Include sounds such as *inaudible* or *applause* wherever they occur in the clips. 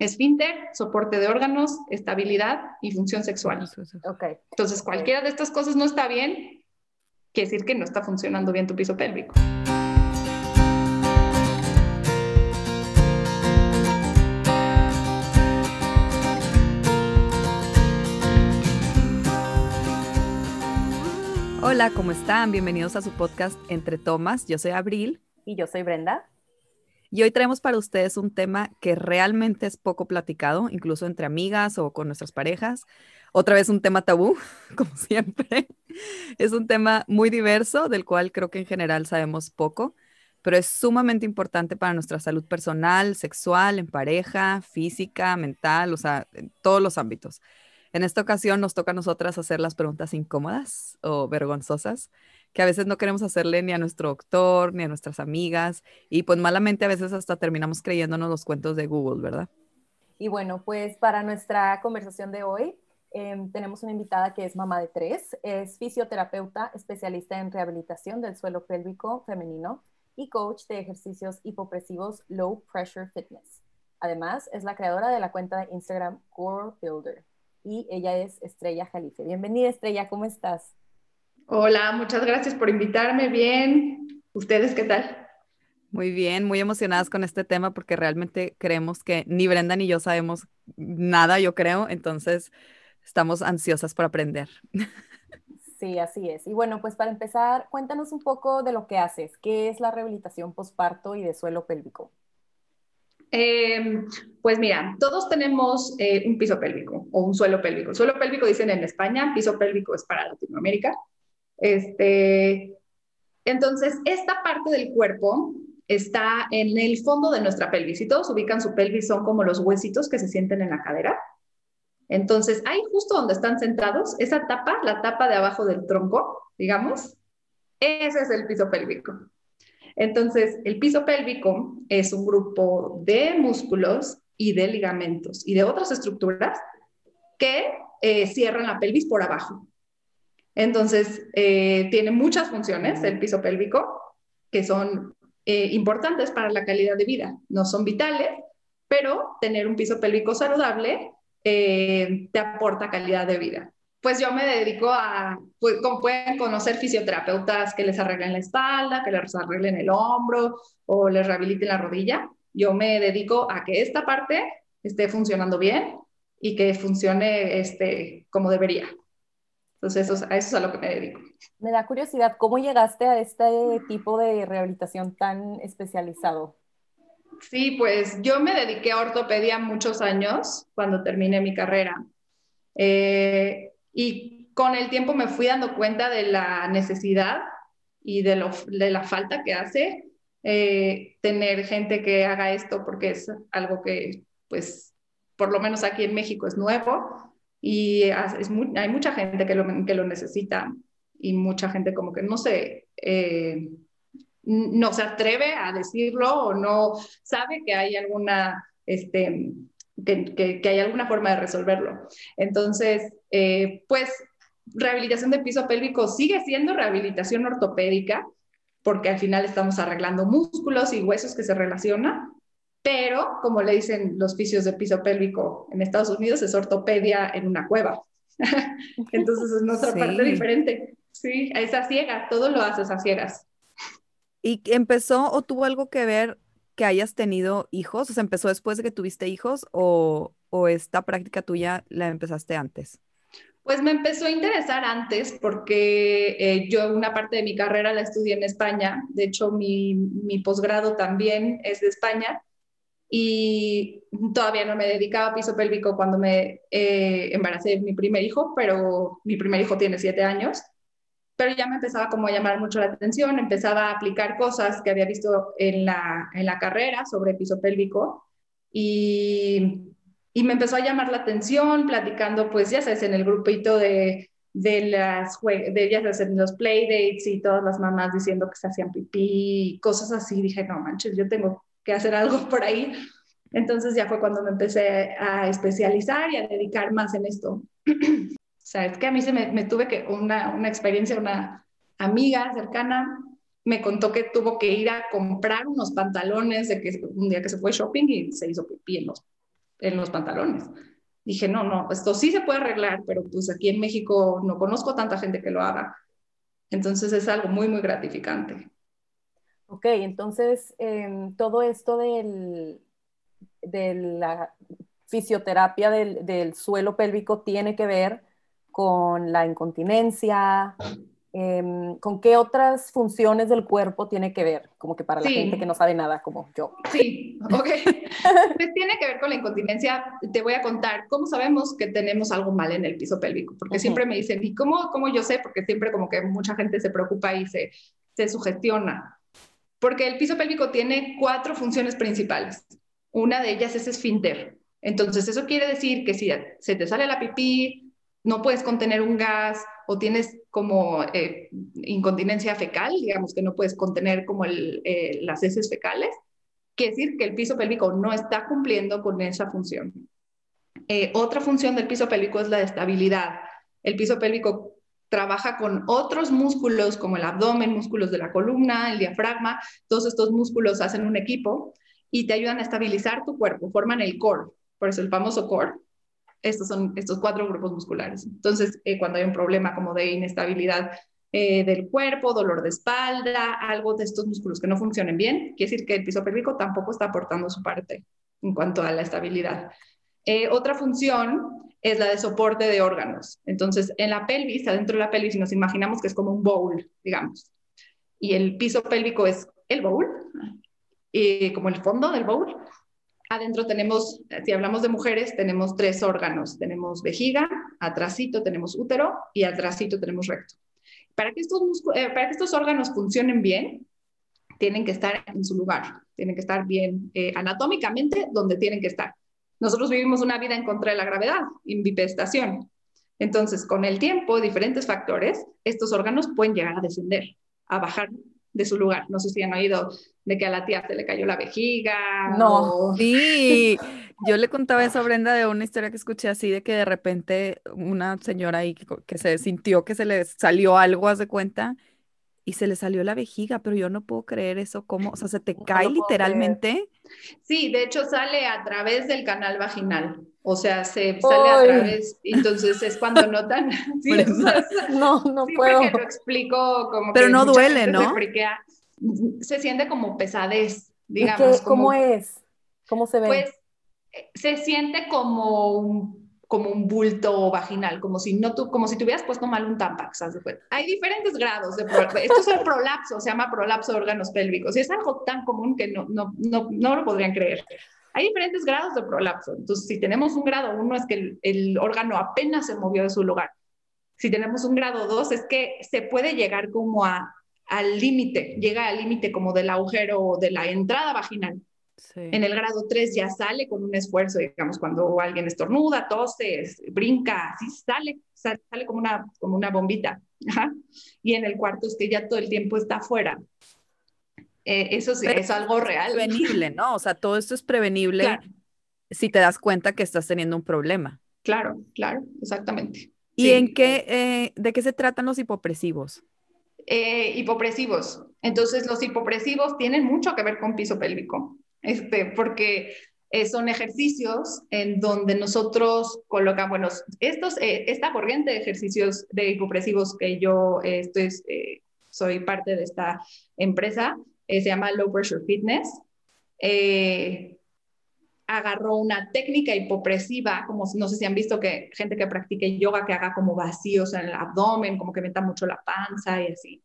esfínter, soporte de órganos, estabilidad y función sexual. Okay. Entonces, cualquiera de estas cosas no está bien, quiere decir que no está funcionando bien tu piso pélvico. Hola, ¿cómo están? Bienvenidos a su podcast Entre Tomas. Yo soy Abril. Y yo soy Brenda. Y hoy traemos para ustedes un tema que realmente es poco platicado, incluso entre amigas o con nuestras parejas. Otra vez un tema tabú, *laughs* como siempre. Es un tema muy diverso, del cual creo que en general sabemos poco, pero es sumamente importante para nuestra salud personal, sexual, en pareja, física, mental, o sea, en todos los ámbitos. En esta ocasión nos toca a nosotras hacer las preguntas incómodas o vergonzosas que a veces no queremos hacerle ni a nuestro doctor, ni a nuestras amigas, y pues malamente a veces hasta terminamos creyéndonos los cuentos de Google, ¿verdad? Y bueno, pues para nuestra conversación de hoy em, tenemos una invitada que es mamá de tres, es fisioterapeuta especialista en rehabilitación del suelo pélvico femenino y coach de ejercicios hipopresivos Low Pressure Fitness. Además, es la creadora de la cuenta de Instagram Core Builder y ella es Estrella Jalife. Bienvenida Estrella, ¿cómo estás? Hola, muchas gracias por invitarme. Bien, ¿ustedes qué tal? Muy bien, muy emocionadas con este tema porque realmente creemos que ni Brenda ni yo sabemos nada, yo creo, entonces estamos ansiosas por aprender. Sí, así es. Y bueno, pues para empezar, cuéntanos un poco de lo que haces. ¿Qué es la rehabilitación posparto y de suelo pélvico? Em, pues mira, todos tenemos eh, un piso pélvico o un suelo pélvico. Suelo pélvico dicen en España, piso pélvico es para Latinoamérica. Este, entonces, esta parte del cuerpo está en el fondo de nuestra pelvis. Si todos ubican su pelvis, son como los huesitos que se sienten en la cadera. Entonces, ahí justo donde están sentados, esa tapa, la tapa de abajo del tronco, digamos, ese es el piso pélvico. Entonces, el piso pélvico es un grupo de músculos y de ligamentos y de otras estructuras que eh, cierran la pelvis por abajo. Entonces, eh, tiene muchas funciones el piso pélvico que son eh, importantes para la calidad de vida. No son vitales, pero tener un piso pélvico saludable eh, te aporta calidad de vida. Pues yo me dedico a, pues, como pueden conocer fisioterapeutas que les arreglen la espalda, que les arreglen el hombro o les rehabiliten la rodilla. Yo me dedico a que esta parte esté funcionando bien y que funcione este, como debería. Entonces, eso, a eso es a lo que me dedico. Me da curiosidad, ¿cómo llegaste a este tipo de rehabilitación tan especializado? Sí, pues yo me dediqué a ortopedia muchos años cuando terminé mi carrera. Eh, y con el tiempo me fui dando cuenta de la necesidad y de, lo, de la falta que hace eh, tener gente que haga esto, porque es algo que, pues, por lo menos aquí en México es nuevo y hay mucha gente que lo, que lo necesita y mucha gente como que no se, eh, no se atreve a decirlo o no sabe que hay alguna, este, que, que, hay alguna forma de resolverlo. Entonces, eh, pues rehabilitación de piso pélvico sigue siendo rehabilitación ortopédica, porque al final estamos arreglando músculos y huesos que se relacionan, pero como le dicen los fisios de piso pélvico en Estados Unidos, es ortopedia en una cueva. *laughs* Entonces es nuestra parte diferente. Sí, es a ciega, todo lo haces a ciegas. ¿Y empezó o tuvo algo que ver que hayas tenido hijos? O sea, ¿empezó después de que tuviste hijos o, o esta práctica tuya la empezaste antes? Pues me empezó a interesar antes porque eh, yo una parte de mi carrera la estudié en España, de hecho mi, mi posgrado también es de España y todavía no me dedicaba a piso pélvico cuando me eh, embaracé de mi primer hijo, pero mi primer hijo tiene siete años, pero ya me empezaba como a llamar mucho la atención, empezaba a aplicar cosas que había visto en la, en la carrera sobre piso pélvico y, y, me empezó a llamar la atención platicando, pues ya sabes, en el grupito de, de las de ya sabes, en los playdates y todas las mamás diciendo que se hacían pipí, cosas así, dije, no manches, yo tengo que hacer algo *laughs* por ahí. Entonces ya fue cuando me empecé a especializar y a dedicar más en esto. *clears throat* o sea, es que a mí se me, tuve que, una, una experiencia, una amiga cercana me contó que tuvo que ir a comprar unos pantalones de que un día que se fue shopping y se hizo pipí en los en los pantalones. Dije, no, no, esto sí se puede arreglar, pero pues aquí en México no conozco tanta gente que lo haga. Entonces es algo muy, muy gratificante. Ok, entonces em, todo esto del, de la fisioterapia del, del, suelo pélvico tiene que ver con la incontinencia, Em, ¿Con qué otras funciones del cuerpo tiene que ver? Como que para la gente que no sabe nada como yo. Sí, ok. *laughs* pues tiene que ver con la incontinencia. Te voy a contar cómo sabemos que tenemos algo mal en el piso pélvico, porque siempre me dicen, ¿y cómo, cómo yo sé? Porque siempre como que mucha gente se preocupa y se, se sugestiona. Porque el piso pélvico tiene cuatro funciones principales. Una de ellas es esfínter. Entonces, eso quiere decir que si se te sale la pipí, no puedes contener un gas o tienes como eh, incontinencia fecal, digamos que no puedes contener como eh, las heces fecales, quiere decir que el piso pélvico no está cumpliendo con esa función. Eh, otra función del piso pélvico es la estabilidad. El piso pélvico trabaja con otros músculos como el abdomen, músculos de la columna, el diafragma, todos estos músculos hacen un equipo y te ayudan a estabilizar tu cuerpo, forman el core, por eso el famoso core, estos son estos cuatro grupos musculares. Entonces, eh, cuando hay un problema como de inestabilidad eh, del cuerpo, dolor de espalda, algo de estos músculos que no funcionen bien, quiere decir que el piso pélvico tampoco está aportando su parte en cuanto a la estabilidad. Eh, otra función es la de soporte de órganos. Entonces, en la pelvis, adentro de la pelvis, nos imaginamos que es como un bowl, digamos. Y el piso pélvico es el bowl, y como el fondo del bowl, Adentro tenemos, si hablamos de mujeres, tenemos tres órganos. Tenemos vejiga, atrásito tenemos útero y atrásito tenemos recto. Para que, estos eh, órganos funcionen bien, tienen que estar en su lugar, tienen que estar bien eh, anatómicamente donde tienen que estar. Nosotros vivimos una vida en contra de la gravedad, en bipestación. Entonces, con el tiempo, diferentes factores, estos órganos pueden llegar a descender, a bajar de su lugar. No sé si han oído de que a la tía se le cayó la vejiga. No, sí. *laughs* Yo le contaba eso a Brenda de una historia que escuché así, de que de repente una señora ahí que, se sintió que se le salió algo, haz de cuenta, y se le salió la vejiga, pero yo no puedo creer eso, ¿cómo? O sea, se te *laughs* cae literalmente. Sí, de hecho sale a través del canal vaginal. O sea, se sale a través, entonces es cuando notan. *laughs* *laughs* Sí, no, no puedo. lo explico como Pero no duele, ¿no? Se, siente como pesadez, digamos. ¿Cómo es? ¿Cómo se ve? Pues eh, se siente como un como un bulto vaginal, como si, no tú, como si tuvieras puesto mal un tampax. Hay diferentes grados de Esto es el prolapso, se llama prolapso de órganos pélvicos y es algo tan común que no, no, no, no lo podrían creer. Hay diferentes grados de prolapso. Entonces, si tenemos un grado 1 es que el, el, órgano apenas se movió de su lugar. Si tenemos un grado 2 es que se puede llegar como a, al límite, llega al límite como del agujero de la entrada vaginal. En el grado 3 ya sale con un esfuerzo, digamos, cuando alguien estornuda, tose, brinca, así sale, sale, como, una, como una bombita. Y en el cuarto es que ya todo el tiempo está afuera. Eh, eso sí, es algo real. Prevenible, ¿no? O sea, todo esto es prevenible si te das cuenta que estás teniendo un problema. Claro, claro, exactamente. ¿Y en qué, eh, de qué se tratan los hipopresivos? Eh, hipopresivos. Entonces, los hipopresivos tienen mucho que ver con piso pélvico este, porque eh, son ejercicios en donde nosotros colocamos, bueno, estos, eh, esta corriente de ejercicios de hipopresivos que yo eh, estoy, soy parte de esta empresa, se llama Low Pressure Fitness. agarró una técnica hipopresiva, como no sé si han visto que gente que practique yoga que haga como vacíos en el abdomen, como que meta mucho la panza y así.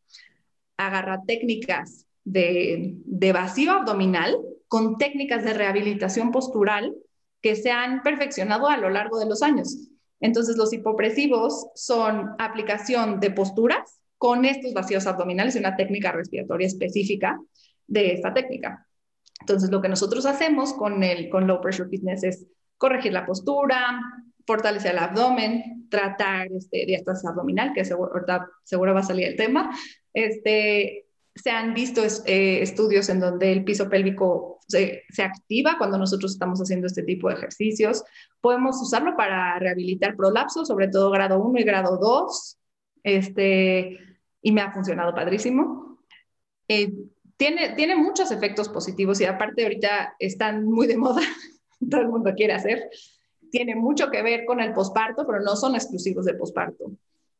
Agarra técnicas de, de vacío abdominal con técnicas de rehabilitación postural que se han perfeccionado a lo largo de los años. Entonces, los hipopresivos son aplicación de posturas con estos vacíos abdominales y una técnica respiratoria específica de esta técnica. Entonces, lo que nosotros hacemos con el con low pressure fitness es corregir la postura, fortalecer el abdomen, tratar este, diástasis abdominal, que seguro, seguro va a salir el tema, este, se han visto eh, estudios en donde el piso pélvico se, activa cuando nosotros estamos haciendo este tipo de ejercicios. Podemos usarlo para rehabilitar prolapso, sobre todo grado 1 y grado 2, este, y me ha funcionado padrísimo. Eh, tiene, tiene muchos efectos positivos y aparte ahorita están muy de moda *laughs* todo el mundo quiere hacer. Tiene mucho que ver con el posparto, pero no son exclusivos del posparto.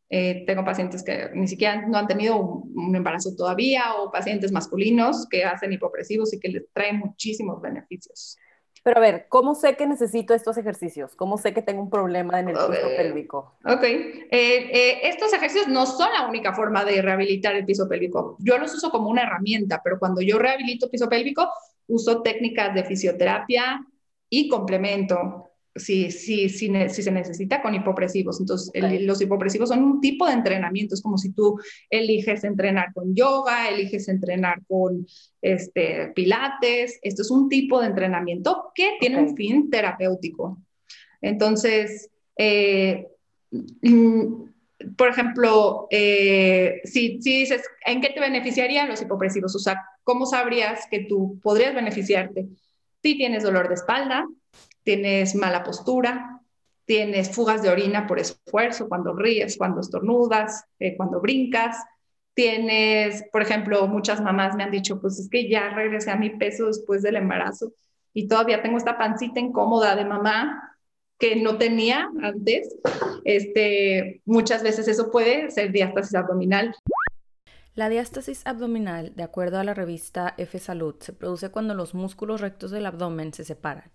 Eh, tengo pacientes que ni siquiera no han tenido un, embarazo todavía o pacientes masculinos que hacen hipopresivos y que les traen muchísimos beneficios. Pero a ver, ¿cómo sé que necesito estos ejercicios? ¿Cómo sé que tengo un problema en el piso pélvico? Ok, eh, eh, estos ejercicios no son la única forma de rehabilitar el piso pélvico. Yo los uso como una herramienta, pero cuando yo rehabilito piso pélvico, uso técnicas de fisioterapia y complemento si, si, si, si, se necesita con hipopresivos. Entonces, los hipopresivos son un tipo de entrenamiento. Es como si tú eliges entrenar con yoga, eliges entrenar con este, pilates. Esto es un tipo de entrenamiento que tiene un fin terapéutico. Entonces, eh, mm, por ejemplo, eh, si, si, dices, ¿en qué te beneficiarían los hipopresivos? O sea, ¿cómo sabrías que tú podrías beneficiarte? Si tienes dolor de espalda, tienes mala postura, tienes fugas de orina por esfuerzo, cuando ríes, cuando estornudas, eh, cuando brincas, tienes, por ejemplo, muchas mamás me han dicho, pues es que ya regresé a mi peso después del embarazo y todavía tengo esta pancita incómoda de mamá que no tenía antes. Este, muchas veces eso puede ser diástasis abdominal. La diástasis abdominal, de acuerdo a la revista F Salud, se produce cuando los músculos rectos del abdomen se separan.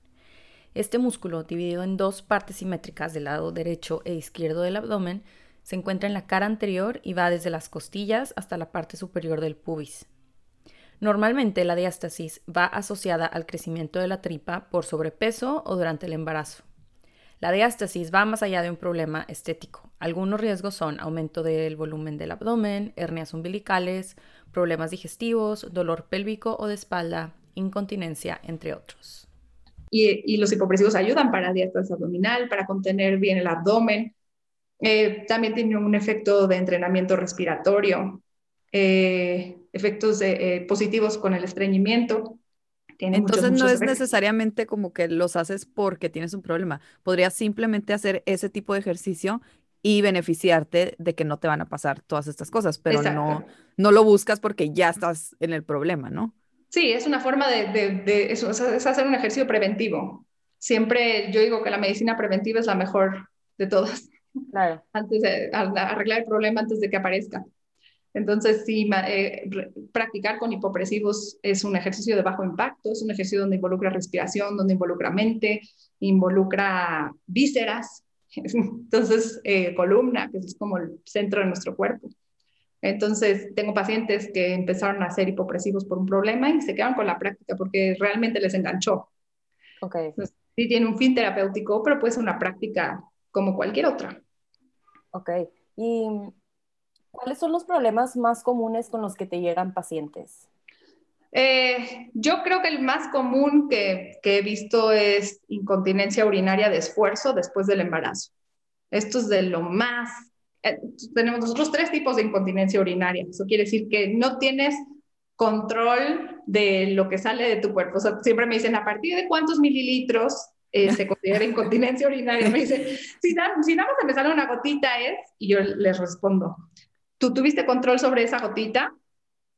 Este músculo, dividido en dos partes simétricas del lado derecho e izquierdo del abdomen, se encuentra en la cara anterior y va desde las costillas hasta la parte superior del pubis. Normalmente la diástasis va asociada al crecimiento de la tripa por sobrepeso o durante el embarazo. La diástasis va más allá de un problema estético. Algunos riesgos son aumento del volumen del abdomen, hernias umbilicales, problemas digestivos, dolor pélvico o de espalda, incontinencia, entre otros y, los hipopresivos ayudan para dieta abdominal, para contener bien el abdomen. Eh, también tiene un efecto de entrenamiento respiratorio, eh, efectos eh, positivos con el estreñimiento. Entonces no es necesariamente como que los haces porque tienes un problema. Podrías simplemente hacer ese tipo de ejercicio y beneficiarte de que no te van a pasar todas estas cosas, pero no, no lo buscas porque ya estás en el problema, ¿no? Sí, es una forma de, de, es hacer un ejercicio preventivo. Siempre yo digo que la medicina preventiva es la mejor de todas. Claro. *laughs* Antes de arreglar el problema antes de que aparezca. Entonces, sí, eh, practicar con hipopresivos es un ejercicio de bajo impacto, es un ejercicio donde involucra respiración, donde involucra mente, involucra vísceras, *laughs* entonces eh, columna, que es como el centro de nuestro cuerpo. Entonces, tengo pacientes que empezaron a hacer hipopresivos por un problema y se quedaron con la práctica porque realmente les enganchó. Ok. sí tiene un fin terapéutico, pero puede ser una práctica como cualquier otra. Ok. ¿Y cuáles son los problemas más comunes con los que te llegan pacientes? Eh, yo creo que el más común que, que, he visto es incontinencia urinaria de esfuerzo después del embarazo. Esto es de lo más tenemos nosotros tres tipos de incontinencia urinaria. Eso quiere decir que no tienes control de lo que sale de tu cuerpo. O sea, siempre me dicen, ¿a partir de cuántos mililitros eh, se considera incontinencia urinaria? Me dicen, si, nada más me sale una gotita es, y yo les respondo, ¿tú tuviste control sobre esa gotita?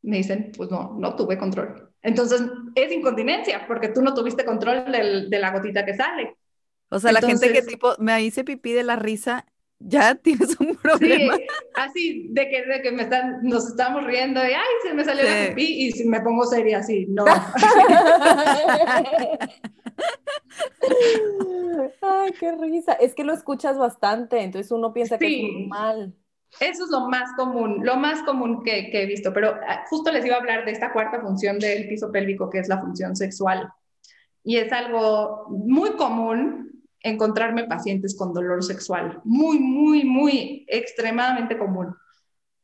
Me dicen, pues no, no tuve control. Entonces, es incontinencia, porque tú no tuviste control de la gotita que sale. O sea, la gente que tipo me hice pipí de la risa ya tienes un problema. Sí, así, de que, de que me están, nos estamos riendo y, ay, se me salió la pipí y me pongo seria así, no. *laughs* ay, qué risa. Es que lo escuchas bastante, entonces uno piensa que es normal. Eso es lo más común, lo más común que, que, he visto, pero ah, justo les iba a hablar de esta cuarta función del piso pélvico, que es la función sexual. Y es algo muy común encontrarme pacientes con dolor sexual. Muy, muy, muy extremadamente común.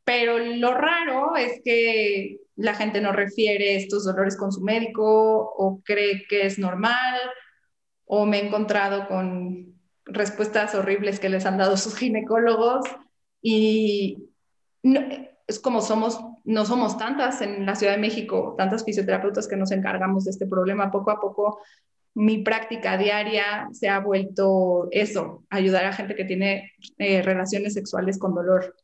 Pero lo raro es que la gente no refiere estos dolores con su médico o cree que es normal o me he encontrado con respuestas horribles que les han dado sus ginecólogos y es como somos, no somos tantas en la Ciudad de México, tantas fisioterapeutas que nos encargamos de este problema, poco a poco mi práctica diaria se ha vuelto eso, ayudar a gente que tiene eh, relaciones sexuales con dolor.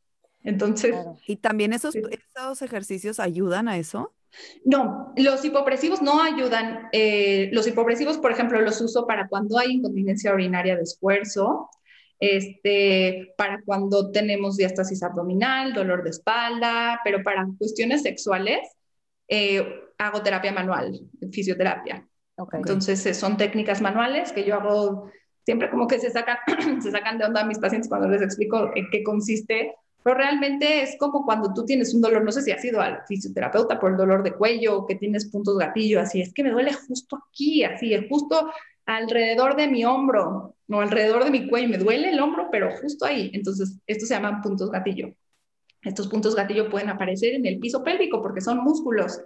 Entonces... ¿Y también esos, esos ejercicios ayudan a eso? No, los hipopresivos no ayudan. Eh, los hipopresivos, por ejemplo, los uso para cuando hay incontinencia urinaria de esfuerzo, este, para cuando tenemos diástasis abdominal, dolor de espalda, pero para cuestiones sexuales eh, hago terapia manual, fisioterapia. Entonces eh, son técnicas manuales que yo hago siempre como que se sacan, *clears throat* se sacan de onda a mis pacientes cuando les explico en qué consiste pero realmente es como cuando tú tienes un dolor, no sé si has ido al fisioterapeuta por el dolor de cuello, que tienes puntos gatillo, así, es que me duele justo aquí, así, es justo alrededor de mi hombro o alrededor de mi cuello, me duele el hombro, pero justo ahí. Entonces, estos se llaman puntos gatillo. Estos puntos gatillo pueden aparecer en el piso pélvico porque son músculos.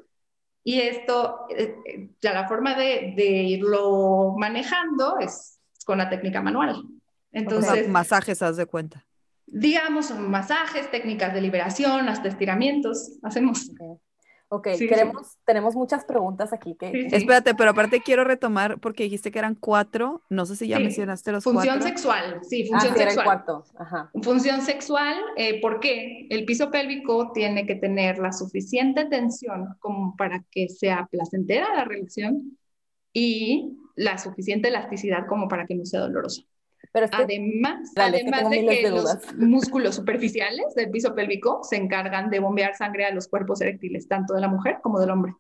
Y esto, eh, eh, ya la forma de, de irlo manejando es con la técnica manual. Entonces, masajes, haz de cuenta digamos, masajes, técnicas de liberación, hasta estiramientos, hacemos. Ok, Queremos, tenemos muchas preguntas aquí. Que, Espérate, pero aparte quiero retomar porque dijiste que eran cuatro, no sé si ya mencionaste los función cuatro. Sexual, sí, función ah, sexual. Ajá. Función sexual, eh, ¿por qué? El piso pélvico tiene que tener la suficiente tensión como para que sea placentera la relación y la suficiente elasticidad como para que no sea dolorosa además, además de que los *laughs* músculos superficiales del piso pélvico se encargan de bombear sangre a los cuerpos eréctiles, tanto de la mujer como del hombre.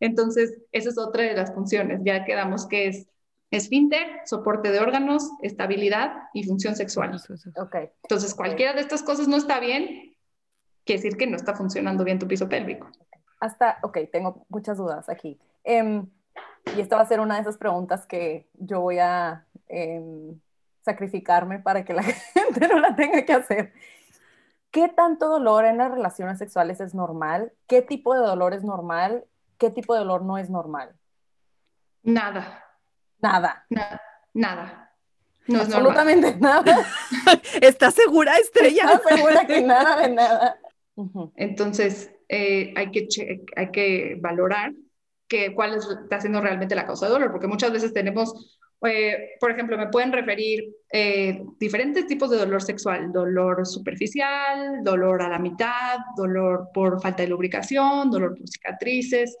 Entonces, esa es otra de las funciones. Ya quedamos que es esfínter, soporte de órganos, estabilidad y función sexual. Okay. Entonces, cualquiera de estas cosas no está bien, quiere decir que no está funcionando bien tu piso pélvico. Hasta, ok, tengo muchas dudas aquí. Em, y esta va a ser una de esas preguntas que yo voy a em, sacrificarme para que la *laughs* gente no la tenga que hacer. ¿Qué tanto dolor en las relaciones sexuales es normal? ¿Qué tipo de dolor es normal? ¿Qué tipo de dolor no es normal? Nada. Nada. nada. No es Absolutamente nada. *laughs* ¿Estás segura, Estrella? ¿Estás segura que nada de nada? Entonces, eh, hay, que hay que valorar que, cuál está siendo realmente la causa de dolor, porque muchas veces tenemos eh, por ejemplo, me pueden referir eh, diferentes tipos de dolor sexual, dolor superficial, dolor a la mitad, dolor por falta de lubricación, dolor por cicatrices,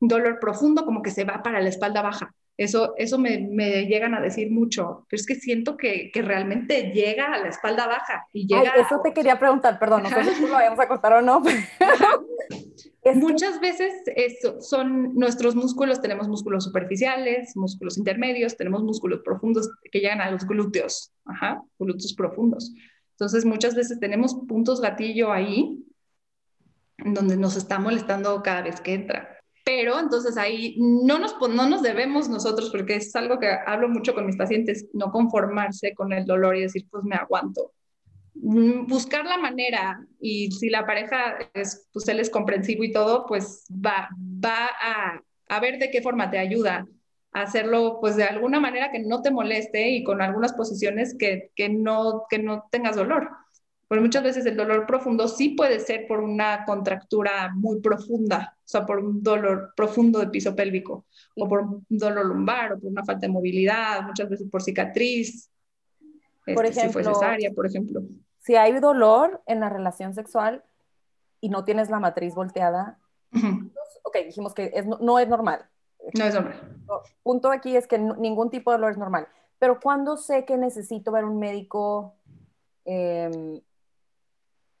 dolor profundo como que se va para la espalda baja. Eso, eso me, me llegan a decir mucho, pero es que siento que, que realmente llega a la espalda baja. Y llega eso te quería preguntar, perdón, no sé si lo vayamos a cortar o no. *laughs* Muchas veces son nuestros músculos, tenemos músculos superficiales, músculos intermedios, tenemos músculos profundos que llegan a los glúteos, ajá, glúteos profundos. Entonces muchas veces tenemos puntos gatillo ahí donde nos está molestando cada vez que entra. Pero entonces ahí no nos, no nos debemos nosotros, porque es algo que hablo mucho con mis pacientes, no conformarse con el dolor y decir, pues me aguanto buscar la manera y si la pareja es, pues él es comprensivo y todo, pues va, va a, a ver de qué forma te ayuda a hacerlo pues de alguna manera que no te moleste y con algunas posiciones que, que, no, que no tengas dolor. Porque muchas veces el dolor profundo sí puede ser por una contractura muy profunda, o sea, por un dolor profundo de piso pélvico, o por un dolor lumbar, o por una falta de movilidad, muchas veces por cicatriz, por ejemplo, si fue cesárea, por ejemplo. Si hay dolor en la relación sexual y no tienes la matriz volteada, ok, dijimos que no es normal. No es normal. Punto aquí es que ningún tipo de dolor es normal. Pero cuando sé que necesito ver un médico, em,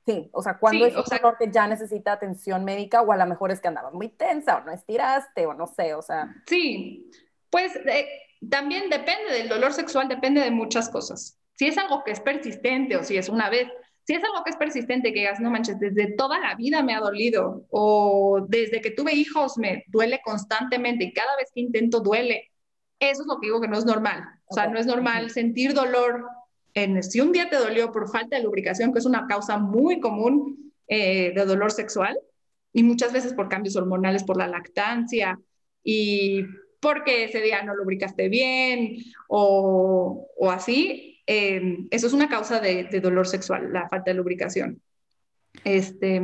sí, o sea, cuando es un dolor que ya necesita atención médica o a lo mejor es que andabas muy tensa o no estiraste o no sé, o sea. Sí, pues eh, también depende del dolor sexual, depende de muchas cosas. Si es algo que es persistente o si es una vez, si es algo que es persistente, que digas, no manches, desde toda la vida me ha dolido o desde que tuve hijos me duele constantemente y cada vez que intento duele, eso es lo que digo que no es normal. O sea, no es normal sentir dolor en, si un día te dolió por falta de lubricación, que es una causa muy común eh, de dolor sexual, y muchas veces por cambios hormonales, por la lactancia y porque ese día no lubricaste bien o, o así, Em, eso es una causa de, dolor sexual, la falta de lubricación. Este,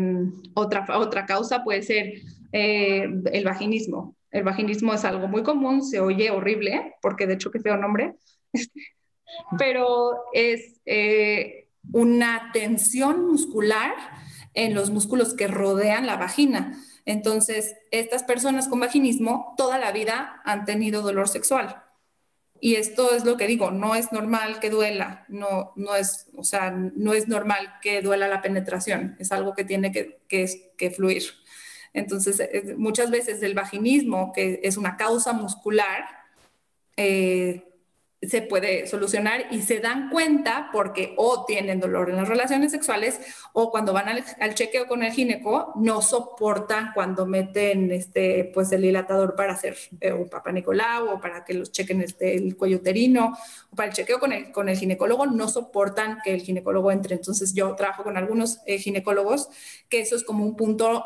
otra, otra causa puede ser eh, el vaginismo. El vaginismo es algo muy común, se oye horrible, porque de hecho qué feo nombre, *laughs* pero es eh, una tensión muscular en los músculos que rodean la vagina. Entonces, estas personas con vaginismo toda la vida han tenido dolor sexual. Y esto es lo que digo, no es normal que duela, no, no, es, o sea, no es normal que duela la penetración, es algo que tiene que, que, que fluir. Entonces, eh, muchas veces el vaginismo, que es una causa muscular, eh, se puede solucionar y se dan cuenta porque o tienen dolor en las relaciones sexuales o cuando van al, chequeo con el gineco no soportan cuando meten este, pues el dilatador para hacer eh, un papá Nicolau o para que los chequen este, el cuello uterino o para el chequeo con el, con el ginecólogo no soportan que el ginecólogo entre. Entonces yo trabajo con algunos ginecólogos que eso es como un punto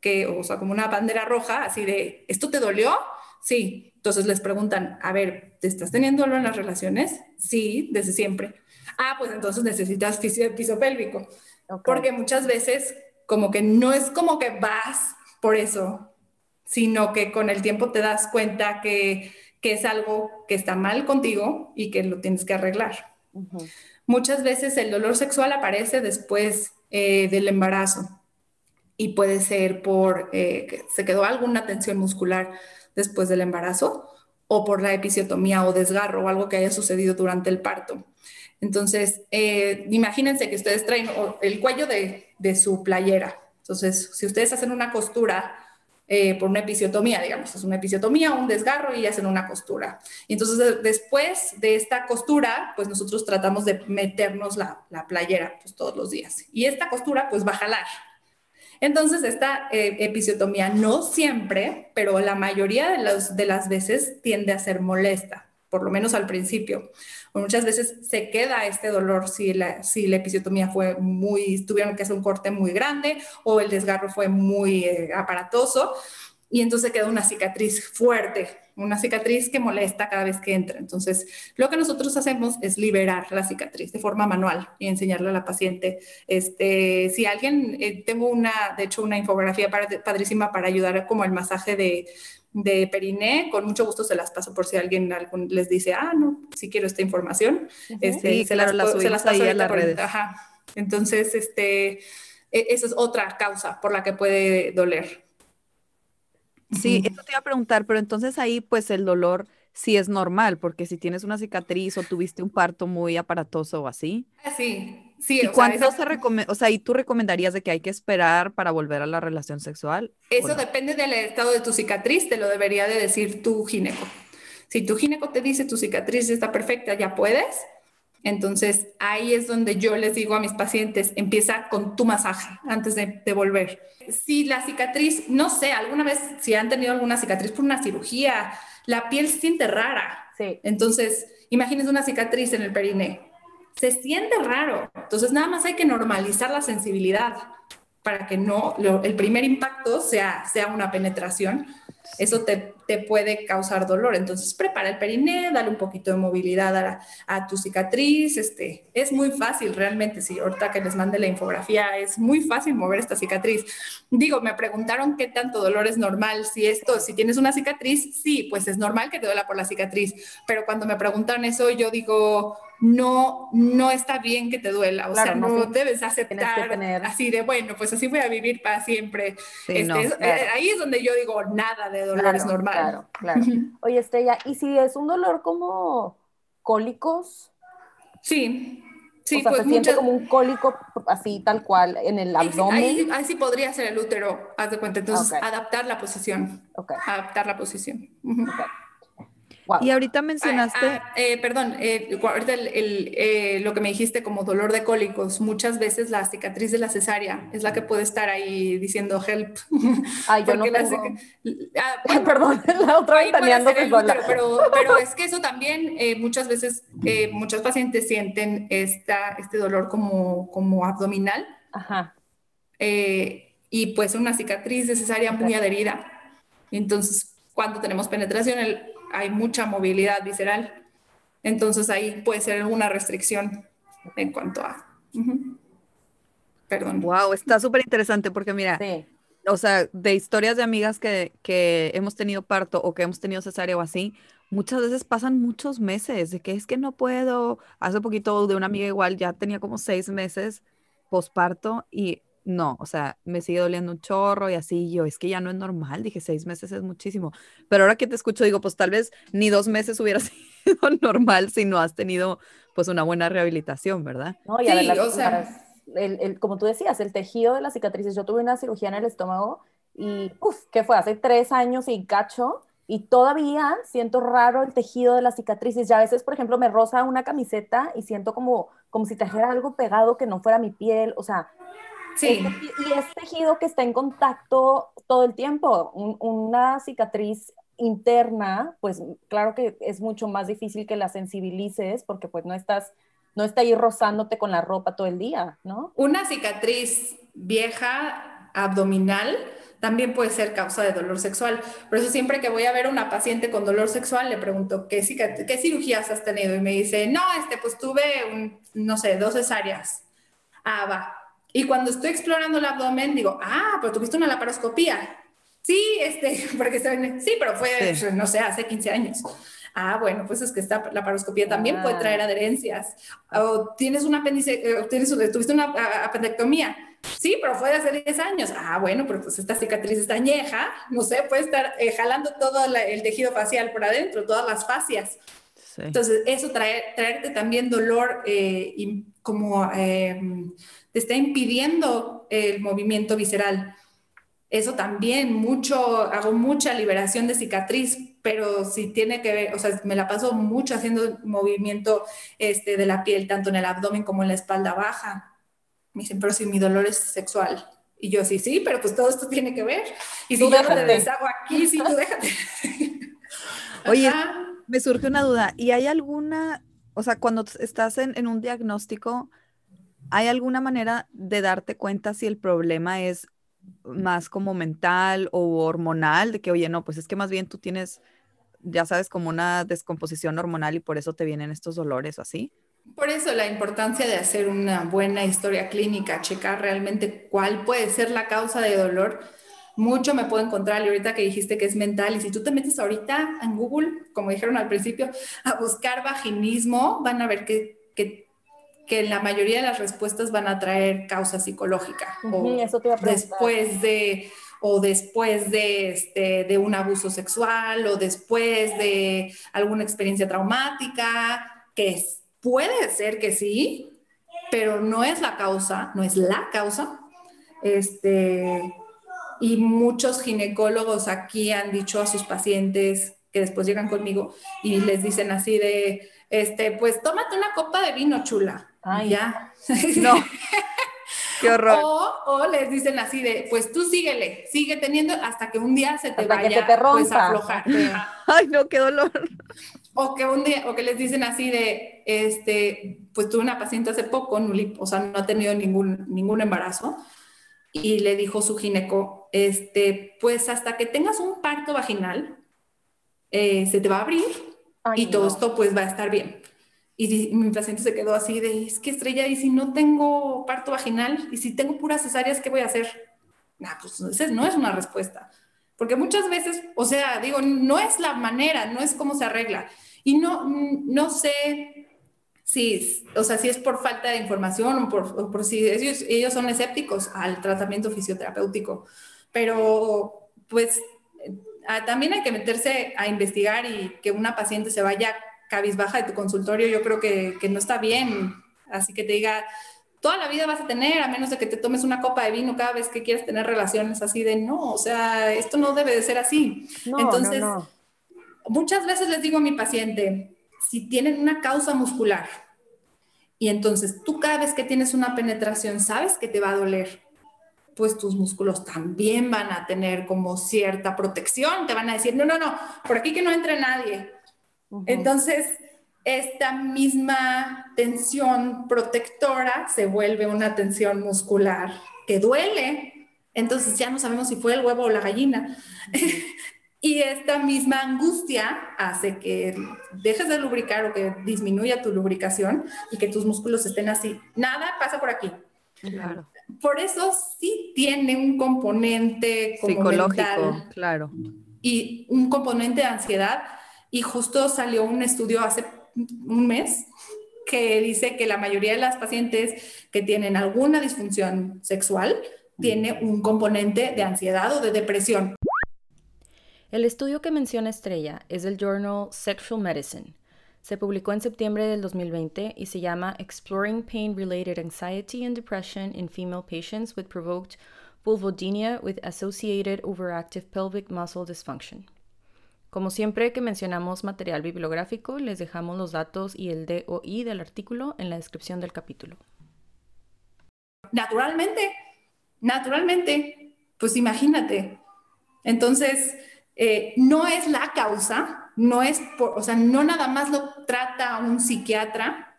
que, o sea, como una bandera roja, así de, ¿esto te dolió? Sí. Entonces les preguntan, a ver, ¿te estás teniendo dolor en las relaciones? Sí, desde siempre. Ah, pues entonces necesitas piso, piso pélvico. Porque muchas veces como que no es como que vas por eso, sino que con el tiempo te das cuenta que, que es algo que está mal contigo y que lo tienes que arreglar. Muchas veces el dolor sexual aparece después eh, del embarazo y puede ser por eh, que se quedó alguna tensión muscular después del embarazo o por la episiotomía o desgarro o algo que haya sucedido durante el parto. Entonces, eh, imagínense que ustedes traen el cuello de, su playera. Entonces, si ustedes hacen una costura eh, por una episiotomía, digamos, es una episiotomía un desgarro y hacen una costura. Y entonces, después de esta costura, pues nosotros tratamos de meternos la, la playera pues, todos los días. Y esta costura, pues va a jalar, entonces, esta eh, episiotomía no siempre, pero la mayoría de, de las veces tiende a ser molesta, por lo menos al principio. Muchas veces se queda este dolor si la, si la episiotomía fue muy, tuvieron que hacer un corte muy grande o el desgarro fue muy eh, aparatoso y entonces queda una cicatriz fuerte, una cicatriz que molesta cada vez que entra. Entonces, lo que nosotros hacemos es liberar la cicatriz de forma manual y enseñarle a la paciente. Este, si alguien, eh, tengo una, de hecho, una infografía padrísima para ayudar como el masaje de, de periné, con mucho gusto se las paso por si alguien les dice, ah, no, si quiero esta información. este, se, las, se, las, paso ahí a las redes. Ajá. Entonces, este, e, esa es otra causa por la que puede doler. Sí, eso te iba a preguntar, pero entonces ahí pues el dolor sí es normal, porque si tienes una cicatriz o tuviste un parto muy aparatoso o así. Ah, sí, sí. ¿Y cuánto se recomienda? O sea, ¿y tú recomendarías de que hay que esperar para volver a la relación sexual? Eso depende del estado de tu cicatriz, te lo debería de decir tu gineco. Si tu gineco te dice tu cicatriz está perfecta, ya puedes, entonces, ahí es donde yo les digo a mis pacientes, empieza con tu masaje antes de, volver. Si la cicatriz, no sé, alguna vez, si han tenido alguna cicatriz por una cirugía, la piel se siente rara. Sí. Entonces, imagínense una cicatriz en el periné. Se siente raro. Entonces, nada más hay que normalizar la sensibilidad para que no, el primer impacto sea, sea una penetración eso te, puede causar dolor. Entonces, prepara el periné, dale un poquito de movilidad a, tu cicatriz. Este, es muy fácil realmente, si ahorita que les mande la infografía, es muy fácil mover esta cicatriz. Digo, me preguntaron qué tanto dolor es normal. Si esto, si tienes una cicatriz, sí, pues es normal que te duela por la cicatriz. Pero cuando me preguntan eso, yo digo, no, no está bien que te duela, o sea, no, debes aceptar así de, bueno, pues así voy a vivir para siempre. Este, eh, ahí es donde yo digo, nada de dolor es normal. Claro, *laughs* claro. Oye, Estrella, ¿y si es un dolor como cólicos? Sí. Sí, o sea, pues se siente como un cólico así tal cual en el abdomen. Ahí, sí podría ser el útero, haz de cuenta. Entonces, adaptar la posición. Adaptar la posición. Y ahorita mencionaste... Ah, ah, eh, perdón, eh, ahorita eh, lo que me dijiste como dolor de cólicos, muchas veces la cicatriz de la cesárea es la que puede estar ahí diciendo help. *laughs* Ay, yo no tengo... ah, *laughs* perdón, *laughs* la otra vez pero, pero es que eso también muchas veces, muchos pacientes sienten esta, este dolor como, como abdominal. Ajá. y pues una cicatriz de cesárea muy adherida. Entonces, cuando tenemos penetración, el, hay mucha movilidad visceral. Entonces ahí puede ser alguna restricción en cuanto a... Perdón. Wow, está súper interesante porque mira, o sea, de historias de amigas que, que hemos tenido parto o que hemos tenido cesárea o así, muchas veces pasan muchos meses de que es que no puedo. Hace poquito de una amiga igual ya tenía como seis meses posparto y no, o sea, me sigue doliendo un chorro y así, yo, es que ya no es normal, dije, seis meses es muchísimo, pero ahora que te escucho, digo, pues tal vez ni dos meses *laughs* hubiera sido normal si no has tenido, pues, una buena rehabilitación, ¿verdad? No, y sí, o sea... El, como tú decías, el tejido de las cicatrices, yo tuve una cirugía en el estómago y, uff, ¿qué fue? Hace tres años y cacho, y todavía siento raro el tejido de las cicatrices. Ya a veces, por ejemplo, me roza una camiseta y siento como, como si trajera algo pegado que no fuera mi piel. O sea, sí. y es tejido que está en contacto todo el tiempo. una cicatriz interna, pues claro que es mucho más difícil que la sensibilices porque pues no estás, no está ahí rozándote con la ropa todo el día, ¿no? Una cicatriz vieja abdominal también puede ser causa de dolor sexual. Por eso siempre que voy a ver a una paciente con dolor sexual, le pregunto, ¿qué, qué cirugías has tenido? Y me dice, no, este, pues tuve, un, no sé, dos cesáreas. Ah, va. Y cuando estoy explorando el abdomen, digo, ah, pero tuviste una laparoscopía. Sí, este, *laughs* porque se sí, pero fue, no sé, hace 15 años. Ah, bueno, pues es que esta laparoscopía también puede traer adherencias. O tienes una apéndice, eh, tienes, tuviste una apendectomía. Sí, pero fue de hace 10 años. Ah, bueno, pero pues esta cicatriz está añeja, no sé, puede estar eh, jalando todo el tejido facial por adentro, todas las fascias. Entonces, eso trae, traerte también dolor eh, y como em, te está impidiendo el movimiento visceral. Eso también, mucho, hago mucha liberación de cicatriz, pero si tiene que ver, o sea, me la paso mucho haciendo movimiento este, de la piel, tanto en el abdomen como en la espalda baja. Me dicen, pero si mi dolor es sexual. Y yo, sí, sí, pero pues todo esto tiene que ver. Y si yo te deshago aquí, sí, tú déjate. *laughs* Oye, me surge una duda. ¿Y hay alguna, o sea, cuando estás en, en un diagnóstico, ¿hay alguna manera de darte cuenta si el problema es más como mental o hormonal? De que, oye, no, pues es que más bien tú tienes, ya sabes, como una descomposición hormonal y por eso te vienen estos dolores o así. Por eso la importancia de hacer una buena historia clínica, checar realmente cuál puede ser la causa de dolor. Mucho me puedo encontrar, y ahorita que dijiste que es mental, y si tú te metes ahorita en Google, como dijeron al principio, a buscar vaginismo, van a ver que, que, que la mayoría de las respuestas van a traer causa psicológica. o eso te después de o después de, este, de un abuso sexual o después de alguna experiencia traumática, que es Puede ser que sí, pero no es la causa, no es la causa. Este, y muchos ginecólogos aquí han dicho a sus pacientes que después llegan conmigo y les dicen así de, este, pues tómate una copa de vino chula. Ay, ya. No. *laughs* *laughs* Qué horror. O, les dicen así de, pues tú síguele, sigue teniendo hasta que un día se te vaya que te pues, a aflojar. Ay, no, qué dolor. O que un día, o que les dicen así de, este, pues tuve una paciente hace poco, o sea, no ha tenido ningún, ningún embarazo, y le dijo su gineco, este, pues hasta que tengas un parto vaginal, eh, se te va a abrir y todo esto pues va a estar bien. Y mi paciente se quedó así de, es que estrella, y si no tengo parto vaginal, y si tengo puras cesáreas, ¿qué voy a hacer? Nah, pues esa no es una respuesta. Porque muchas veces, o sea, digo, no es la manera, no es cómo se arregla. Y no, no sé si, o sea, si es por falta de información o por, por si ellos, ellos son escépticos al tratamiento fisioterapéutico. Pero, pues, también hay que meterse a investigar y que una paciente se vaya cabizbaja de tu consultorio, yo creo que, que no está bien. Así que te diga, toda la vida vas a tener, a menos de que te tomes una copa de vino cada vez que quieres tener relaciones así de, no, o sea, esto no debe de ser así. Entonces, muchas veces les digo a mi paciente, si tienen una causa muscular y entonces tú cada vez que tienes una penetración sabes que te va a doler, pues tus músculos también van a tener como cierta protección, te van a decir, no, no, no, por aquí que no entre nadie. Entonces, esta misma tensión protectora se vuelve una tensión muscular que duele. Entonces ya no sabemos si fue el huevo o la gallina. *laughs* Y esta misma angustia hace que dejes de lubricar o que disminuya tu lubricación y que tus músculos estén así. Nada pasa por aquí. Claro. Por eso sí tiene un componente psicológico, claro. Y un componente de ansiedad. Y justo salió un estudio hace un mes que dice que la mayoría de las pacientes que tienen alguna disfunción sexual tiene un componente de ansiedad o de depresión. El estudio que menciona Estrella es del journal Sexual Medicine. Se publicó en septiembre del 2020 y se llama Exploring Pain-Related Anxiety and Depression in Female Patients with Provoked Vulvodynia with Associated Overactive Pelvic Muscle Dysfunction. Como siempre que mencionamos material bibliográfico, les dejamos los datos y el DOI del artículo en la descripción del capítulo. Naturalmente, naturalmente, pues imagínate. Entonces, eh, no es la causa, no es, o sea, no nada más lo trata un psiquiatra,